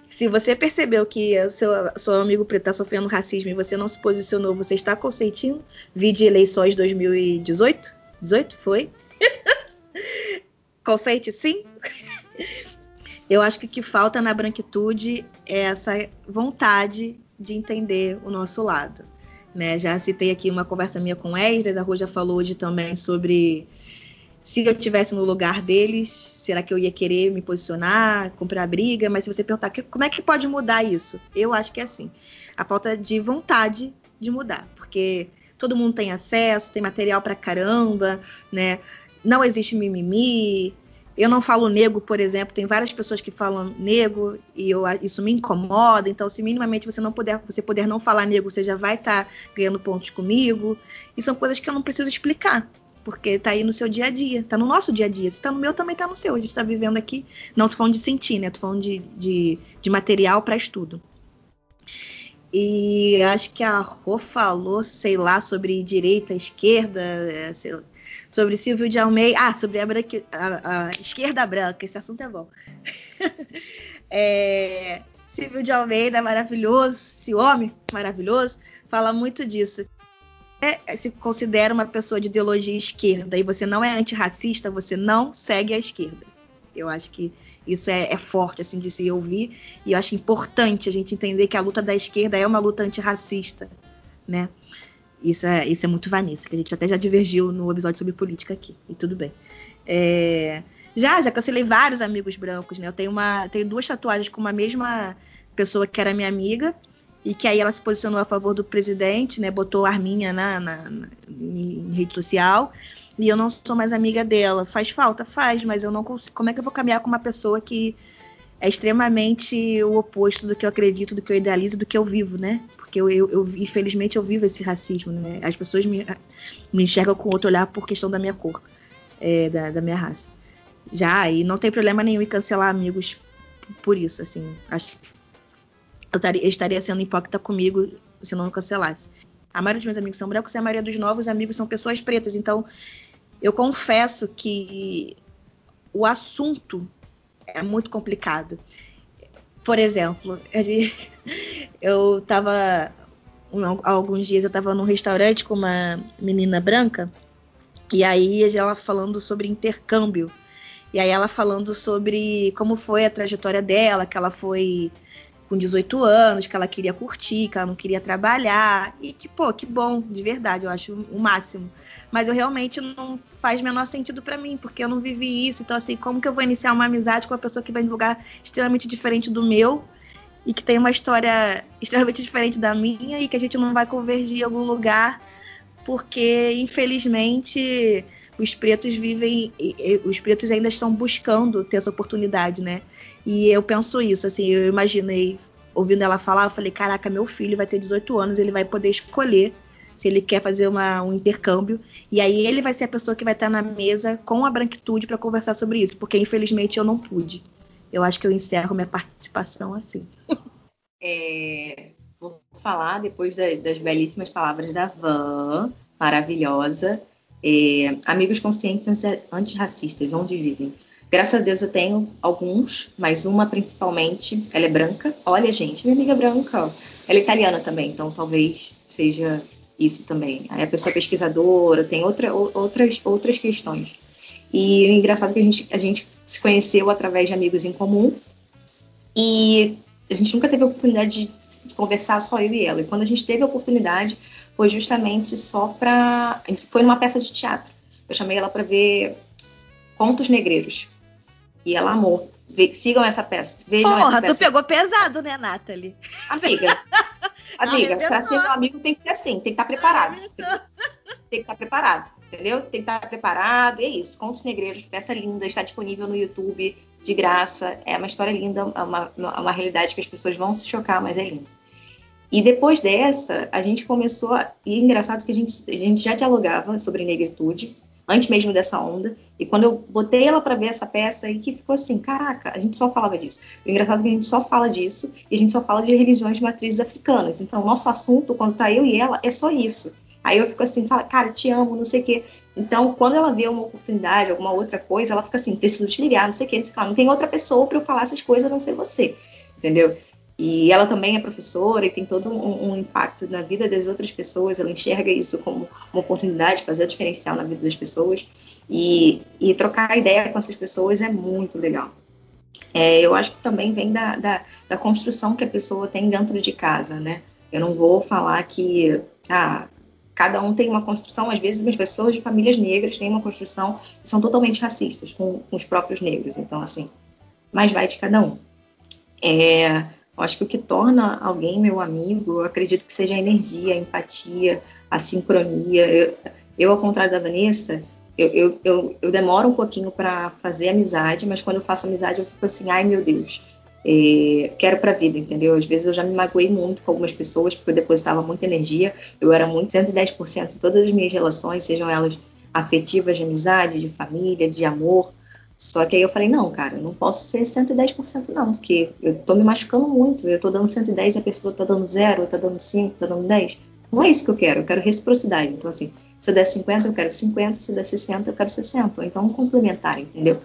Se você percebeu que seu, seu amigo preto está sofrendo racismo e você não se posicionou, você está consentindo? Vide eleições 2018? 18? Foi? Consente sim? Eu acho que o que falta na branquitude é essa vontade de entender o nosso lado. Né? Já citei aqui uma conversa minha com Esdras, a já falou hoje também sobre se eu estivesse no lugar deles, será que eu ia querer me posicionar, comprar briga? Mas se você perguntar como é que pode mudar isso, eu acho que é assim: a falta de vontade de mudar, porque todo mundo tem acesso, tem material pra caramba, né? Não existe mimimi. Eu não falo nego, por exemplo, tem várias pessoas que falam nego e eu, isso me incomoda. Então, se minimamente você não puder, você puder não falar nego, você já vai estar tá ganhando pontos comigo. E são coisas que eu não preciso explicar porque tá aí no seu dia a dia, tá no nosso dia a dia. Se tá no meu, também tá no seu. A gente tá vivendo aqui. Não tô falando de sentir, né? Tô falando de, de, de material para estudo. E acho que a Rô falou, sei lá, sobre direita, esquerda, é, lá, sobre Silvio de Almeida. Ah, sobre a, a, a esquerda branca, esse assunto é bom. é, Silvio de Almeida, maravilhoso, esse homem maravilhoso, fala muito disso é, se considera uma pessoa de ideologia esquerda e você não é antirracista, você não segue a esquerda. Eu acho que isso é, é, forte assim de se ouvir e eu acho importante a gente entender que a luta da esquerda é uma luta antirracista, né? Isso é, isso é muito Vanessa, que a gente até já divergiu no episódio sobre política aqui, e tudo bem. É, já, já cancelei vários amigos brancos, né? Eu tenho, uma, tenho duas tatuagens com uma mesma pessoa que era minha amiga, e que aí ela se posicionou a favor do presidente, né? Botou Arminha na, na, na, em rede social. E eu não sou mais amiga dela. Faz falta? Faz, mas eu não consigo. Como é que eu vou caminhar com uma pessoa que é extremamente o oposto do que eu acredito, do que eu idealizo, do que eu vivo, né? Porque eu, eu, eu infelizmente, eu vivo esse racismo, né? As pessoas me, me enxergam com outro olhar por questão da minha cor, é, da, da minha raça. Já, e não tem problema nenhum em cancelar amigos por isso, assim. Acho que eu estaria, estaria sendo hipócrita comigo se eu não cancelasse. A maioria dos meus amigos são brancos e a maioria dos novos amigos são pessoas pretas. Então, eu confesso que o assunto é muito complicado. Por exemplo, eu estava há alguns dias eu estava num restaurante com uma menina branca e aí ela falando sobre intercâmbio e aí ela falando sobre como foi a trajetória dela, que ela foi com 18 anos, que ela queria curtir, que ela não queria trabalhar. E que, pô, que bom, de verdade, eu acho o máximo. Mas eu realmente não faz menor sentido para mim, porque eu não vivi isso. Então, assim, como que eu vou iniciar uma amizade com uma pessoa que vem de um lugar extremamente diferente do meu e que tem uma história extremamente diferente da minha e que a gente não vai convergir em algum lugar, porque, infelizmente os pretos vivem, os pretos ainda estão buscando ter essa oportunidade, né? E eu penso isso, assim, eu imaginei, ouvindo ela falar, eu falei, caraca, meu filho vai ter 18 anos, ele vai poder escolher se ele quer fazer uma, um intercâmbio. E aí ele vai ser a pessoa que vai estar na mesa com a branquitude para conversar sobre isso, porque infelizmente eu não pude. Eu acho que eu encerro minha participação assim. É, vou falar depois da, das belíssimas palavras da Van, maravilhosa. É, amigos conscientes antirracistas, onde vivem? Graças a Deus eu tenho alguns, mas uma principalmente, ela é branca. Olha, gente, minha amiga é branca, ela é italiana também, então talvez seja isso também. Aí a pessoa é pesquisadora, tem outra, outras, outras questões. E o engraçado é que a gente, a gente se conheceu através de amigos em comum e a gente nunca teve a oportunidade de conversar só eu e ela. E quando a gente teve a oportunidade, foi justamente só para. Foi numa peça de teatro. Eu chamei ela para ver Contos Negreiros. E ela amou. sigam essa peça. Vejam Porra, essa peça. tu pegou pesado, né, Nathalie? Amiga. Amiga, para ser meu amigo tem que ser assim, tem que estar tá preparado. Tem, tem que estar tá preparado, entendeu? Tem que estar tá preparado. E é isso. Contos Negreiros, peça linda, está disponível no YouTube de graça. É uma história linda, é uma, uma realidade que as pessoas vão se chocar, mas é linda. E depois dessa, a gente começou. A... E é engraçado que a gente, a gente já dialogava sobre negritude antes mesmo dessa onda. E quando eu botei ela para ver essa peça aí que ficou assim, caraca, a gente só falava disso. O engraçado é que a gente só fala disso e a gente só fala de religiões de matrizes africanas. Então, o nosso assunto, quando tá eu e ela, é só isso. Aí eu fico assim, fala, cara, te amo, não sei o quê. Então, quando ela vê uma oportunidade, alguma outra coisa, ela fica assim, preciso te ligar, não sei o quê. Não, não tem outra pessoa para eu falar essas coisas a não ser você. Entendeu? E ela também é professora e tem todo um, um, impacto na vida das outras pessoas. Ela enxerga isso como uma oportunidade de fazer a diferencial na vida das pessoas. E, e trocar ideia com essas pessoas é muito legal. É, eu acho que também vem da, da, da, construção que a pessoa tem dentro de casa, né? Eu não vou falar que ah, cada um tem uma construção, às vezes as pessoas de famílias negras têm uma construção que são totalmente racistas com, com os próprios negros. Então, assim, mais vai de cada um. É, eu acho que o que torna alguém meu amigo, eu acredito que seja a energia, a empatia, a sincronia. Eu, eu ao contrário da Vanessa, eu, eu, eu, eu demoro um pouquinho para fazer amizade, mas quando eu faço amizade eu fico assim, ai meu Deus, é, quero para a vida, entendeu? Às vezes eu já me magoei muito com algumas pessoas porque eu depositava muita energia, eu era muito 110% em todas as minhas relações, sejam elas afetivas, de amizade, de família, de amor. Só que aí eu falei, não, cara, eu não posso ser 110% não, porque eu tô me machucando muito, eu tô dando 110 e a pessoa tá dando 0, tá dando 5, tá dando 10. Não é isso que eu quero, eu quero reciprocidade. Então, assim, se eu der 50, eu quero 50, se eu der 60, eu quero 60. Então, complementar, entendeu?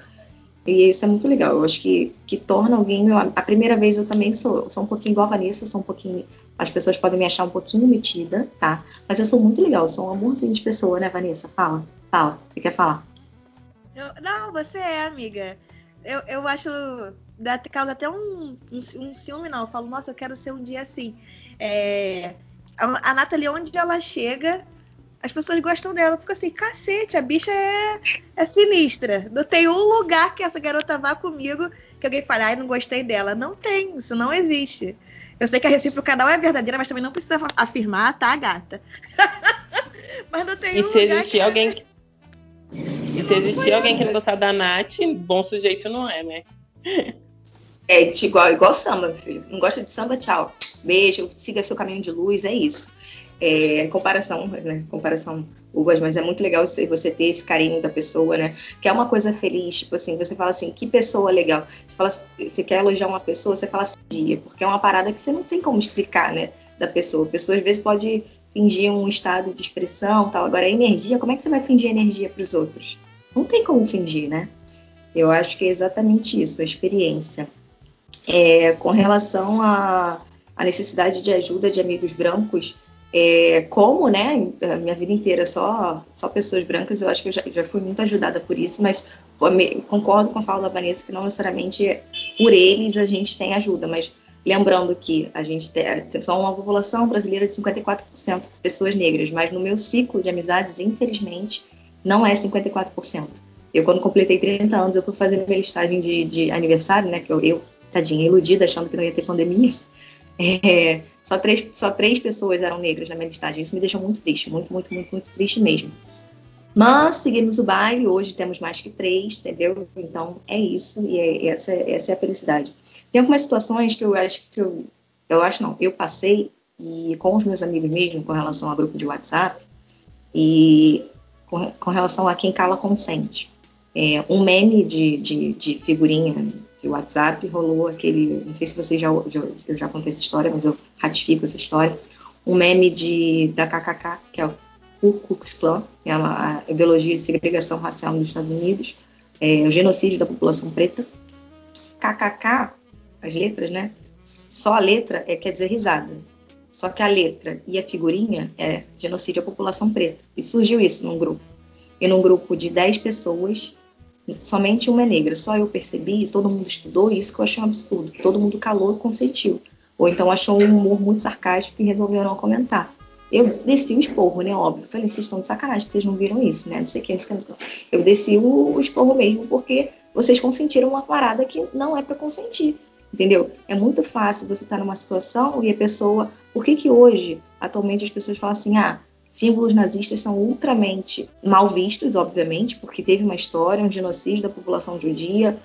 E isso é muito legal. Eu acho que, que torna alguém meu A primeira vez eu também sou, sou um pouquinho igual a Vanessa, sou um pouquinho. As pessoas podem me achar um pouquinho metida, tá? Mas eu sou muito legal, eu sou um amorzinho de pessoa, né, Vanessa? Fala, fala. Você quer falar? Eu, não, você é, amiga. Eu, eu acho. Dá, causa até um, um, um ciúme, não. Eu falo, nossa, eu quero ser um dia assim. É, a, a Nathalie, onde ela chega, as pessoas gostam dela. Fica assim, cacete, a bicha é, é sinistra. Não tem um lugar que essa garota vá comigo que alguém fale, ai, não gostei dela. Não tem, isso não existe. Eu sei que a recíproca não é verdadeira, mas também não precisa afirmar, tá, gata? mas não tem e um se lugar existir que alguém que e se existir alguém que não gostar da Nath, bom sujeito não é, né? É igual, igual samba, filho. Não gosta de samba, tchau. Beijo, siga seu caminho de luz, é isso. É, comparação, né? Comparação uvas, mas é muito legal você ter esse carinho da pessoa, né? Que é uma coisa feliz, tipo assim, você fala assim, que pessoa legal. Você, fala, você quer elogiar uma pessoa, você fala assim, dia, porque é uma parada que você não tem como explicar, né? Da pessoa. A pessoa às vezes pode fingir um estado de expressão tal. Agora, a energia, como é que você vai fingir energia para os outros? Não tem como fingir, né? Eu acho que é exatamente isso, a experiência. É, com relação à, necessidade de ajuda de amigos brancos, é, como, né, a minha vida inteira só, só pessoas brancas, eu acho que eu já, já fui muito ajudada por isso, mas concordo com a fala da Vanessa que não necessariamente por eles a gente tem ajuda, mas Lembrando que a gente tem uma população brasileira de 54% de pessoas negras, mas no meu ciclo de amizades, infelizmente, não é 54%. Eu, quando completei 30 anos, eu fui fazer minha listagem de, de aniversário, né? Que eu, eu, tadinha, iludida, achando que não ia ter pandemia. É, só, três, só três pessoas eram negras na minha listagem. Isso me deixou muito triste, muito, muito, muito, muito triste mesmo. Mas seguimos o baile, hoje temos mais que três, entendeu? Então é isso, e é, essa, essa é a felicidade. Tem algumas situações que eu acho que eu, eu acho não, eu passei e com os meus amigos mesmo, com relação ao grupo de WhatsApp, e com, com relação a quem cala consente. É, um meme de, de, de, figurinha de WhatsApp rolou aquele. Não sei se vocês já, já, eu já contei essa história, mas eu ratifico essa história. Um meme de, da KKK, que é o Ku Klux Klan, que é uma, a ideologia de segregação racial nos Estados Unidos, é, o genocídio da população preta. KKK, as letras, né? Só a letra é, quer dizer risada. Só que a letra e a figurinha é genocídio à população preta. E surgiu isso num grupo. E num grupo de 10 pessoas, somente uma é negra. Só eu percebi, todo mundo estudou, isso que eu achei um absurdo. Todo mundo calou e consentiu. Ou então achou um humor muito sarcástico e resolveu não comentar. Eu desci o esporro, né? Óbvio. Falei, vocês estão de sacanagem, vocês não viram isso, né? Não sei o que, não sei o. Eu desci o esporro mesmo, porque vocês consentiram uma parada que não é para consentir. Entendeu? É muito fácil você estar numa situação e a pessoa. Por que, que hoje, atualmente, as pessoas falam assim, ah, símbolos nazistas são ultramente mal vistos, obviamente, porque teve uma história, um genocídio da população judia,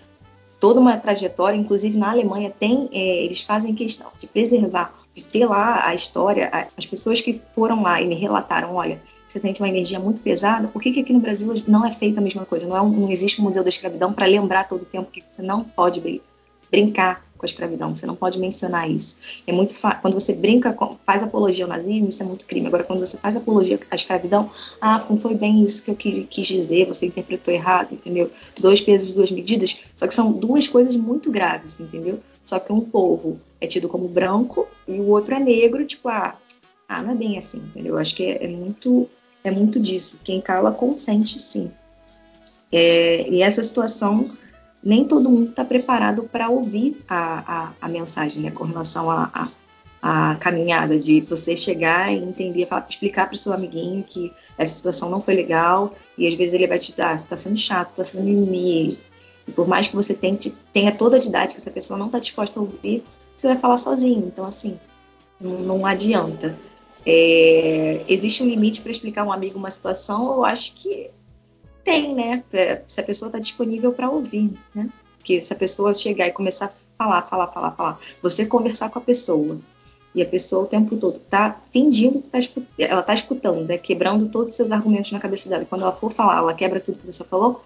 toda uma trajetória, inclusive na Alemanha tem, é, eles fazem questão de preservar, de ter lá a história, as pessoas que foram lá e me relataram, olha, você sente uma energia muito pesada, por que, que aqui no Brasil não é feita a mesma coisa? Não, é um, não existe um museu da escravidão para lembrar todo o tempo que você não pode brincar com a escravidão. Você não pode mencionar isso. É muito quando você brinca, com, faz apologia ao nazismo, isso é muito crime. Agora, quando você faz apologia à escravidão, ah, não foi bem isso que eu quis dizer, você interpretou errado, entendeu? Dois pesos, duas medidas. Só que são duas coisas muito graves, entendeu? Só que um povo é tido como branco e o outro é negro, tipo, ah, ah não é bem assim, entendeu? Eu acho que é, é muito é muito disso. Quem cala consente, sim. É, e essa situação nem todo mundo está preparado para ouvir a, a, a, mensagem, né, com relação à a, a, caminhada de você chegar e entender, falar, explicar para o seu amiguinho que essa situação não foi legal e às vezes ele vai te dar, está sendo chato, está sendo mimimi. E por mais que você tente, tenha toda a didática, se a pessoa não está disposta a ouvir, você vai falar sozinho. Então, assim, não, não adianta. É, existe um limite para explicar um amigo uma situação, eu acho que tem, né? É, se a pessoa está disponível para ouvir, né? Porque se a pessoa chegar e começar a falar, falar, falar, falar, você conversar com a pessoa e a pessoa o tempo todo tá fingindo que tá, ela tá escutando, né? Quebrando todos os seus argumentos na cabeça dela. E quando ela for falar, ela quebra tudo que você falou,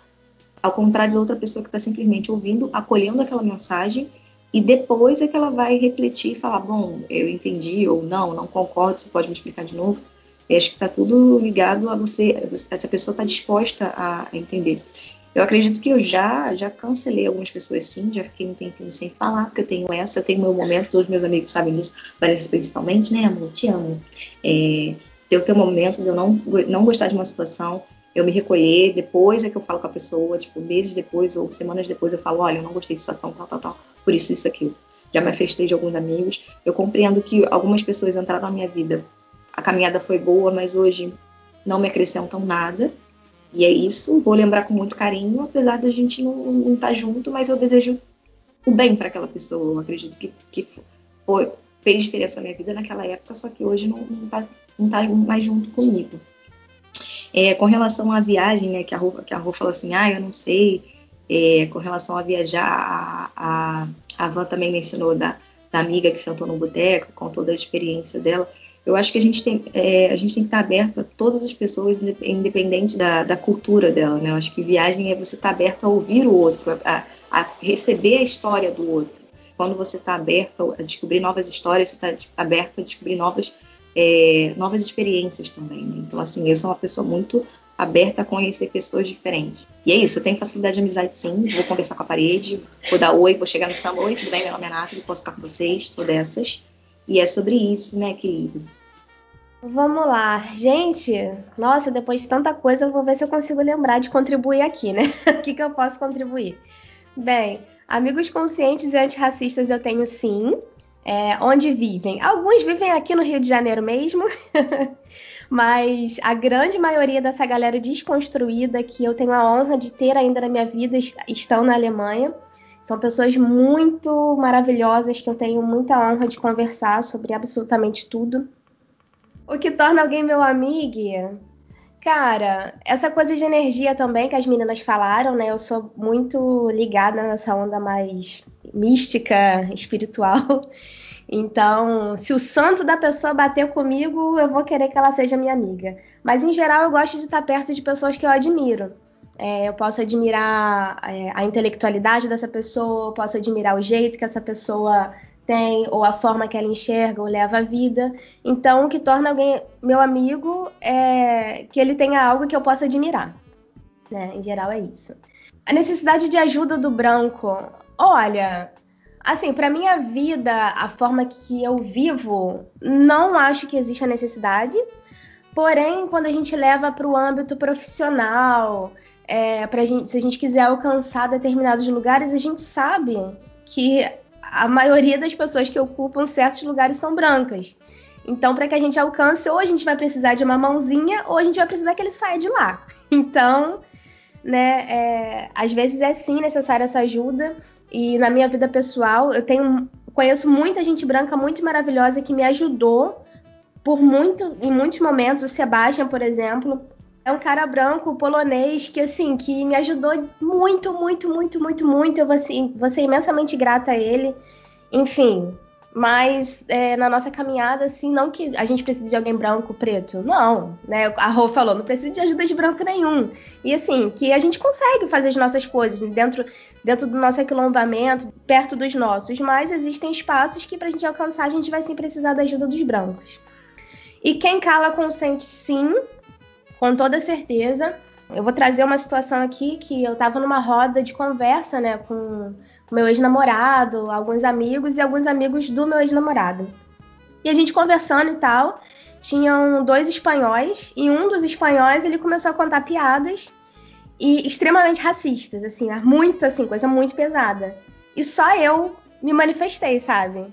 ao contrário da outra pessoa que está simplesmente ouvindo, acolhendo aquela mensagem e depois é que ela vai refletir e falar, bom, eu entendi ou não, não concordo, você pode me explicar de novo. Eu acho que está tudo ligado a você, essa pessoa está disposta a, entender. Eu acredito que eu já já cancelei algumas pessoas sim, já fiquei um tempinho sem falar, porque eu tenho essa, eu tenho meu momento, todos os meus amigos sabem disso, Vanessa principalmente, né, amor? Te amo. É, ter o teu momento de eu não, não gostar de uma situação, eu me recolher, depois é que eu falo com a pessoa, tipo, meses depois ou semanas depois eu falo, olha, eu não gostei de situação, tal, tal, tal, por isso, isso, aquilo. Já me afastei de alguns amigos. Eu compreendo que algumas pessoas entraram na minha vida a caminhada foi boa, mas hoje não me acrescentam nada. E é isso, vou lembrar com muito carinho, apesar da gente não estar tá junto, mas eu desejo o bem para aquela pessoa. Eu acredito que, que foi, fez diferença na minha vida naquela época, só que hoje não está tá mais junto comigo. É, com relação à viagem, né, que a Rô, que a falou assim, ah, eu não sei, é, com relação a viajar, a, a, a Van também mencionou da, da amiga que sentou no boteco, com toda a experiência dela. Eu acho que a gente tem, é, a gente tem que estar aberto a todas as pessoas, independente da, da cultura dela. Né? Eu acho que viagem é você estar aberto a ouvir o outro, a, a receber a história do outro. Quando você está aberto a descobrir novas histórias, você está aberto a descobrir novas, é, novas experiências também. Né? Então, assim, eu sou uma pessoa muito aberta a conhecer pessoas diferentes. E é isso, eu tenho facilidade de amizade sim, vou conversar com a parede, vou dar oi, vou chegar no samba, oi, tudo bem, meu nome é Nathalie, posso ficar com vocês, sou dessas. E é sobre isso, né, querido? Vamos lá. Gente, nossa, depois de tanta coisa, eu vou ver se eu consigo lembrar de contribuir aqui, né? o que, que eu posso contribuir? Bem, amigos conscientes e antirracistas eu tenho sim. É, onde vivem? Alguns vivem aqui no Rio de Janeiro mesmo, mas a grande maioria dessa galera desconstruída que eu tenho a honra de ter ainda na minha vida estão na Alemanha. São pessoas muito maravilhosas que eu tenho muita honra de conversar sobre absolutamente tudo. O que torna alguém meu amigo? Cara, essa coisa de energia também que as meninas falaram, né? Eu sou muito ligada nessa onda mais mística, espiritual. Então, se o santo da pessoa bater comigo, eu vou querer que ela seja minha amiga. Mas em geral, eu gosto de estar perto de pessoas que eu admiro. É, eu posso admirar é, a intelectualidade dessa pessoa, posso admirar o jeito que essa pessoa tem, ou a forma que ela enxerga ou leva a vida. Então, o que torna alguém meu amigo é que ele tenha algo que eu possa admirar. Né? Em geral, é isso. A necessidade de ajuda do branco. Olha, Assim, para minha vida, a forma que eu vivo, não acho que existe a necessidade. Porém, quando a gente leva para o âmbito profissional, é, gente, se a gente quiser alcançar determinados lugares, a gente sabe que a maioria das pessoas que ocupam certos lugares são brancas. Então, para que a gente alcance, ou a gente vai precisar de uma mãozinha, ou a gente vai precisar que ele saia de lá. Então, né, é, às vezes é sim necessária essa ajuda. E na minha vida pessoal, eu tenho conheço muita gente branca muito maravilhosa que me ajudou por muito em muitos momentos. O Sebastian, por exemplo, é um cara branco polonês que assim que me ajudou muito, muito, muito, muito, muito. Eu vou, assim, vou ser imensamente grata a ele. Enfim, mas é, na nossa caminhada, assim, não que a gente precise de alguém branco, preto, não, né? A Rô falou, não precisa de ajuda de branco nenhum. E assim, que a gente consegue fazer as nossas coisas dentro, dentro do nosso aquilombamento, perto dos nossos, mas existem espaços que pra gente alcançar a gente vai sim precisar da ajuda dos brancos. E quem cala consente sim, com toda certeza. Eu vou trazer uma situação aqui que eu tava numa roda de conversa, né, com meu ex-namorado, alguns amigos e alguns amigos do meu ex-namorado. E a gente conversando e tal, tinham dois espanhóis e um dos espanhóis ele começou a contar piadas e extremamente racistas, assim, muito assim, coisa muito pesada. E só eu me manifestei, sabe?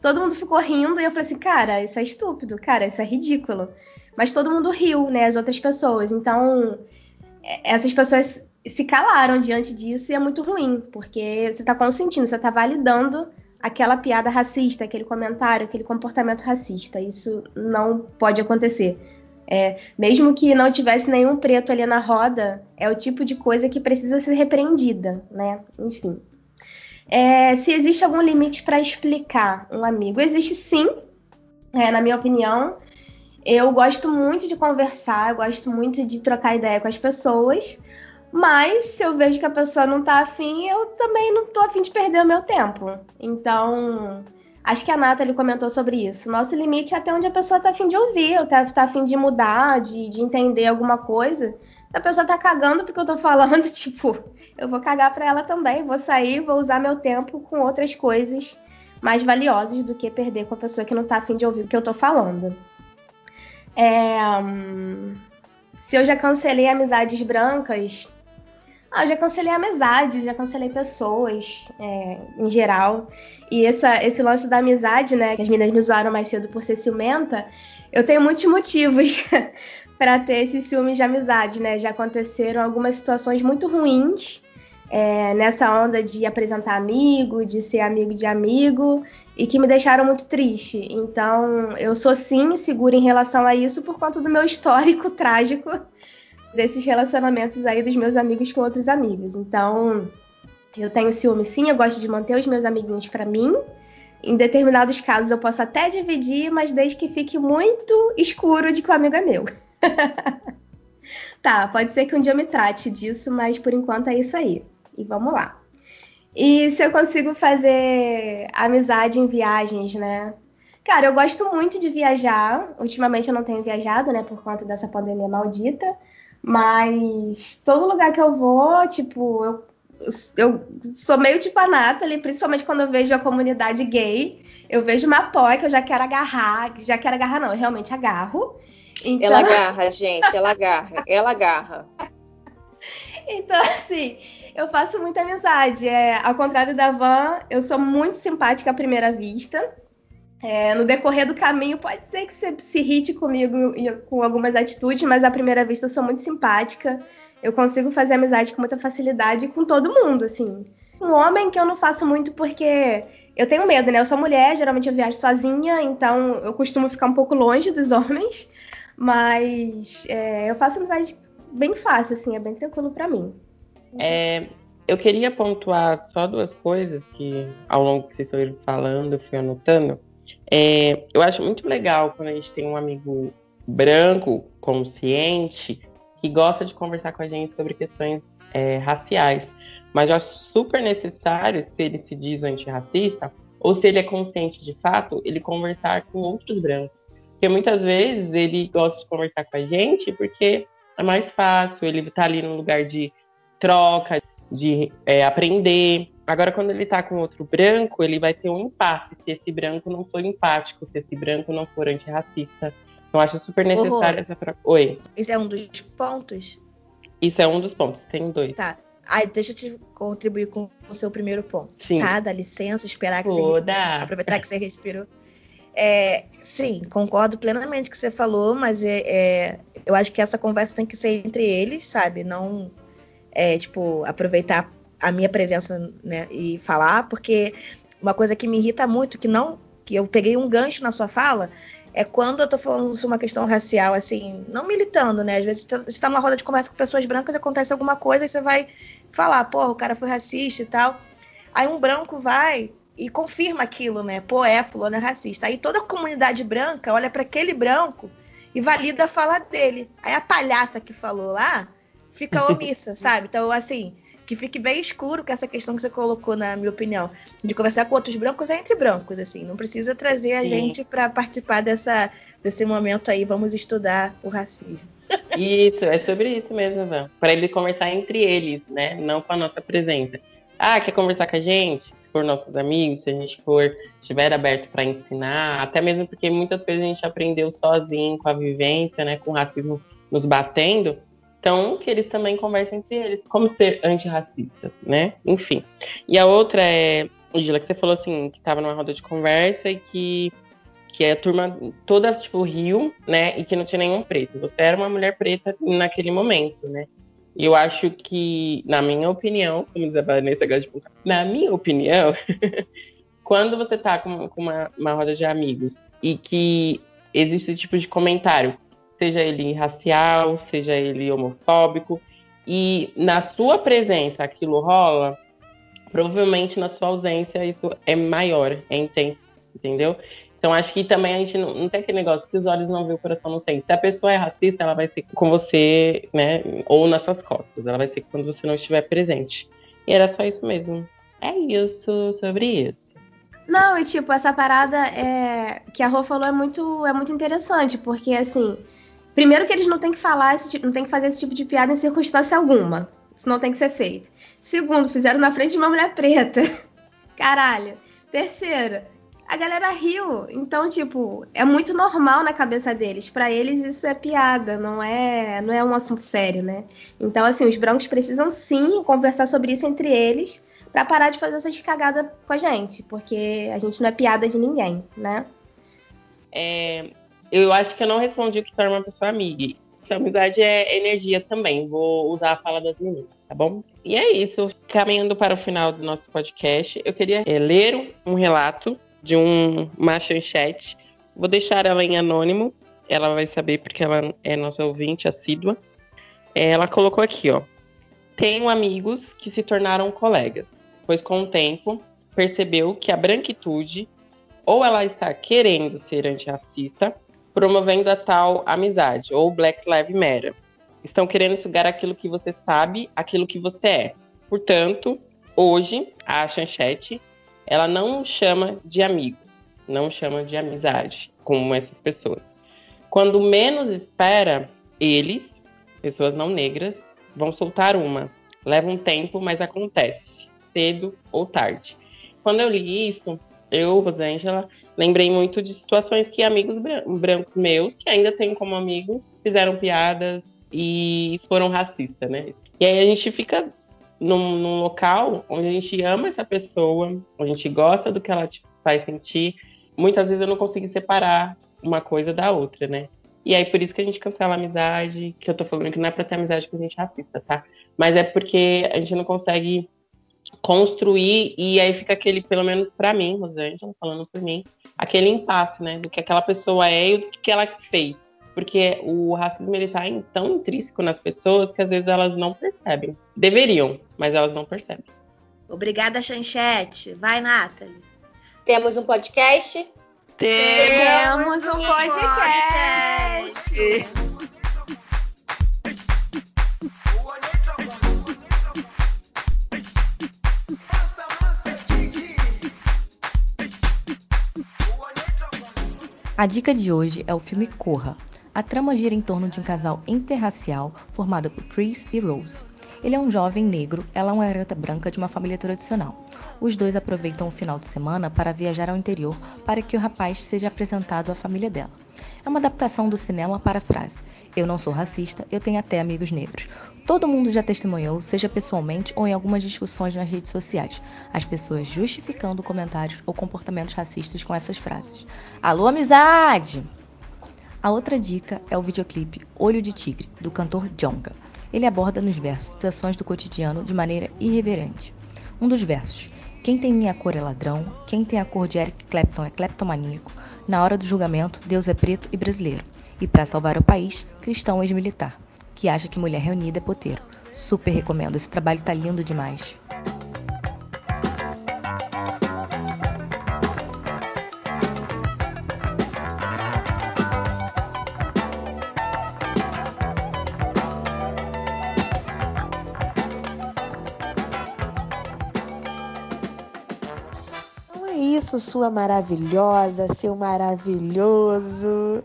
Todo mundo ficou rindo e eu falei assim, cara, isso é estúpido, cara, isso é ridículo. Mas todo mundo riu, né, as outras pessoas. Então, é, essas pessoas se calaram diante disso e é muito ruim, porque você está consentindo, você está validando aquela piada racista, aquele comentário, aquele comportamento racista. Isso não pode acontecer. É, mesmo que não tivesse nenhum preto ali na roda, é o tipo de coisa que precisa ser repreendida, né? Enfim. É, se existe algum limite para explicar um amigo, existe sim, é, na minha opinião. Eu gosto muito de conversar, eu gosto muito de trocar ideia com as pessoas, mas se eu vejo que a pessoa não tá afim, eu também não tô afim de perder o meu tempo. Então, acho que a Nathalie comentou sobre isso. Nosso limite é até onde a pessoa tá afim de ouvir, ou tá, tá afim de mudar, de, de entender alguma coisa. A pessoa tá cagando porque eu tô falando, tipo, eu vou cagar pra ela também. Vou sair, vou usar meu tempo com outras coisas mais valiosas do que perder com a pessoa que não tá afim de ouvir o que eu tô falando. É, se eu já cancelei amizades brancas, ah, já cancelei amizade, já cancelei pessoas é, em geral. E essa, esse lance da amizade, né? Que as meninas me zoaram mais cedo por ser ciumenta, eu tenho muitos motivos para ter esse ciúme de amizade, né? Já aconteceram algumas situações muito ruins é, nessa onda de apresentar amigo, de ser amigo de amigo, e que me deixaram muito triste. Então, eu sou sim segura em relação a isso por conta do meu histórico trágico desses relacionamentos aí dos meus amigos com outros amigos. Então, eu tenho ciúme sim, eu gosto de manter os meus amiguinhos para mim. Em determinados casos eu posso até dividir, mas desde que fique muito escuro de que o amigo é meu. tá, pode ser que um dia eu me trate disso, mas por enquanto é isso aí. E vamos lá. E se eu consigo fazer amizade em viagens, né? Cara, eu gosto muito de viajar. Ultimamente eu não tenho viajado, né, por conta dessa pandemia maldita. Mas todo lugar que eu vou, tipo, eu, eu sou meio tipo a Nathalie, principalmente quando eu vejo a comunidade gay. Eu vejo uma pó que eu já quero agarrar. Já quero agarrar, não, eu realmente agarro. Então... Ela agarra, gente, ela agarra, ela agarra. então, assim, eu faço muita amizade. É, ao contrário da Van, eu sou muito simpática à primeira vista. É, no decorrer do caminho, pode ser que você se irrite comigo com algumas atitudes, mas à primeira vista eu sou muito simpática. Eu consigo fazer amizade com muita facilidade com todo mundo, assim. Um homem que eu não faço muito porque eu tenho medo, né? Eu sou mulher, geralmente eu viajo sozinha, então eu costumo ficar um pouco longe dos homens. Mas é, eu faço amizade bem fácil, assim, é bem tranquilo para mim. É, eu queria pontuar só duas coisas que, ao longo que vocês foram falando, eu fui anotando. É, eu acho muito legal quando a gente tem um amigo branco, consciente, que gosta de conversar com a gente sobre questões é, raciais. Mas eu acho super necessário, se ele se diz antirracista, ou se ele é consciente de fato, ele conversar com outros brancos. Porque muitas vezes ele gosta de conversar com a gente porque é mais fácil, ele está ali no lugar de troca, de é, aprender. Agora, quando ele está com outro branco, ele vai ter um impasse se esse branco não for empático, se esse branco não for antirracista. Eu acho super necessário essa troca. Oi. Isso é um dos pontos? Isso é um dos pontos, tem dois. Tá. Aí, deixa eu te contribuir com o seu primeiro ponto. Sim. Tá? Dá licença, esperar que Toda. você. Aproveitar que você respirou. É, sim, concordo plenamente com o que você falou, mas é, é, eu acho que essa conversa tem que ser entre eles, sabe? Não, é, tipo, aproveitar a minha presença né, e falar, porque uma coisa que me irrita muito, que não, que eu peguei um gancho na sua fala, é quando eu tô falando sobre uma questão racial, assim, não militando, né? Às vezes você está numa roda de conversa com pessoas brancas, acontece alguma coisa e você vai falar, porra, o cara foi racista e tal. Aí um branco vai e confirma aquilo, né? Pô, é, fulano é racista. Aí toda a comunidade branca olha para aquele branco e valida a fala dele. Aí a palhaça que falou lá fica omissa, sabe? Então, assim, que fique bem escuro com essa questão que você colocou, na minha opinião, de conversar com outros brancos é entre brancos, assim. Não precisa trazer a Sim. gente para participar dessa, desse momento aí, vamos estudar o racismo. Isso, é sobre isso mesmo, Van. Para ele conversar entre eles, né? Não com a nossa presença. Ah, quer conversar com a gente? for nossos amigos, se a gente for estiver aberto para ensinar, até mesmo porque muitas coisas a gente aprendeu sozinho com a vivência, né, com o racismo nos batendo. Então, que eles também conversem entre eles, como ser antirracista, né? Enfim. E a outra é, Gila, que você falou assim, que estava numa roda de conversa e que que a turma toda, tipo, Rio, né? E que não tinha nenhum preto. Você era uma mulher preta naquele momento, né? E eu acho que, na minha opinião, como diz a Vanessa gosta de na minha opinião, quando você tá com, com uma, uma roda de amigos e que existe esse tipo de comentário, seja ele racial, seja ele homofóbico, e na sua presença aquilo rola, provavelmente na sua ausência isso é maior, é intenso, entendeu? Então acho que também a gente não, não, tem aquele negócio que os olhos não vê, o coração não sente. Se a pessoa é racista, ela vai ser com você, né? Ou nas suas costas. Ela vai ser quando você não estiver presente. E era só isso mesmo. É isso sobre isso. Não, e tipo, essa parada é que a Rô falou é muito, é muito interessante, porque assim, primeiro que eles não têm que falar esse tipo, não tem que fazer esse tipo de piada em circunstância alguma. Isso não tem que ser feito. Segundo, fizeram na frente de uma mulher preta. Caralho. Terceiro, a galera riu. Então, tipo, é muito normal na cabeça deles. Para eles isso é piada, não é, não é um assunto sério, né? Então, assim, os brancos precisam sim conversar sobre isso entre eles para parar de fazer essas cagadas com a gente, porque a gente não é piada de ninguém, né? É, eu acho que eu não respondi o que torna uma pessoa amiga. Essa amizade é energia também. Vou usar a fala das meninas, tá bom? E é isso. Caminhando para o final do nosso podcast, eu queria é, ler um relato de um, uma chanchete. Vou deixar ela em anônimo, ela vai saber porque ela é nossa ouvinte assídua. Ela colocou aqui, ó. Tenho amigos que se tornaram colegas, pois com o tempo percebeu que a branquitude ou ela está querendo ser antirracista, promovendo a tal amizade, ou Black Lives Matter. Estão querendo sugar aquilo que você sabe, aquilo que você é. Portanto, hoje, a Chanchete ela não chama de amigo, não chama de amizade, como essas pessoas. Quando menos espera, eles, pessoas não negras, vão soltar uma. Leva um tempo, mas acontece, cedo ou tarde. Quando eu li isso, eu, Rosângela, lembrei muito de situações que amigos brancos meus, que ainda tenho como amigos, fizeram piadas e foram racistas, né? E aí a gente fica num, num, local onde a gente ama essa pessoa, onde a gente gosta do que ela te faz sentir, muitas vezes eu não consigo separar uma coisa da outra, né? E aí por isso que a gente cancela a amizade, que eu tô falando que não é pra ter amizade com gente racista, tá? Mas é porque a gente não consegue construir e aí fica aquele, pelo menos para mim, Rosângela, falando por mim, aquele impasse, né? Do que aquela pessoa é e do que ela fez porque o racismo ele tá tão intrínseco nas pessoas que às vezes elas não percebem. Deveriam, mas elas não percebem. Obrigada, Chanchete. Vai, Nathalie. Temos um podcast? Temos um podcast! A dica de hoje é o filme Corra. A trama gira em torno de um casal interracial formado por Chris e Rose. Ele é um jovem negro, ela é uma garota branca de uma família tradicional. Os dois aproveitam o final de semana para viajar ao interior para que o rapaz seja apresentado à família dela. É uma adaptação do cinema para a frase: Eu não sou racista, eu tenho até amigos negros. Todo mundo já testemunhou, seja pessoalmente ou em algumas discussões nas redes sociais, as pessoas justificando comentários ou comportamentos racistas com essas frases. Alô, amizade! A outra dica é o videoclipe Olho de Tigre, do cantor Jonga. Ele aborda nos versos situações do cotidiano de maneira irreverente. Um dos versos: Quem tem minha cor é ladrão, quem tem a cor de Eric Clapton é cleptomaníaco. Na hora do julgamento, Deus é preto e brasileiro. E para salvar o país, cristão ex-militar, que acha que mulher reunida é poteiro. Super recomendo, esse trabalho tá lindo demais. Então é isso, sua maravilhosa, seu maravilhoso.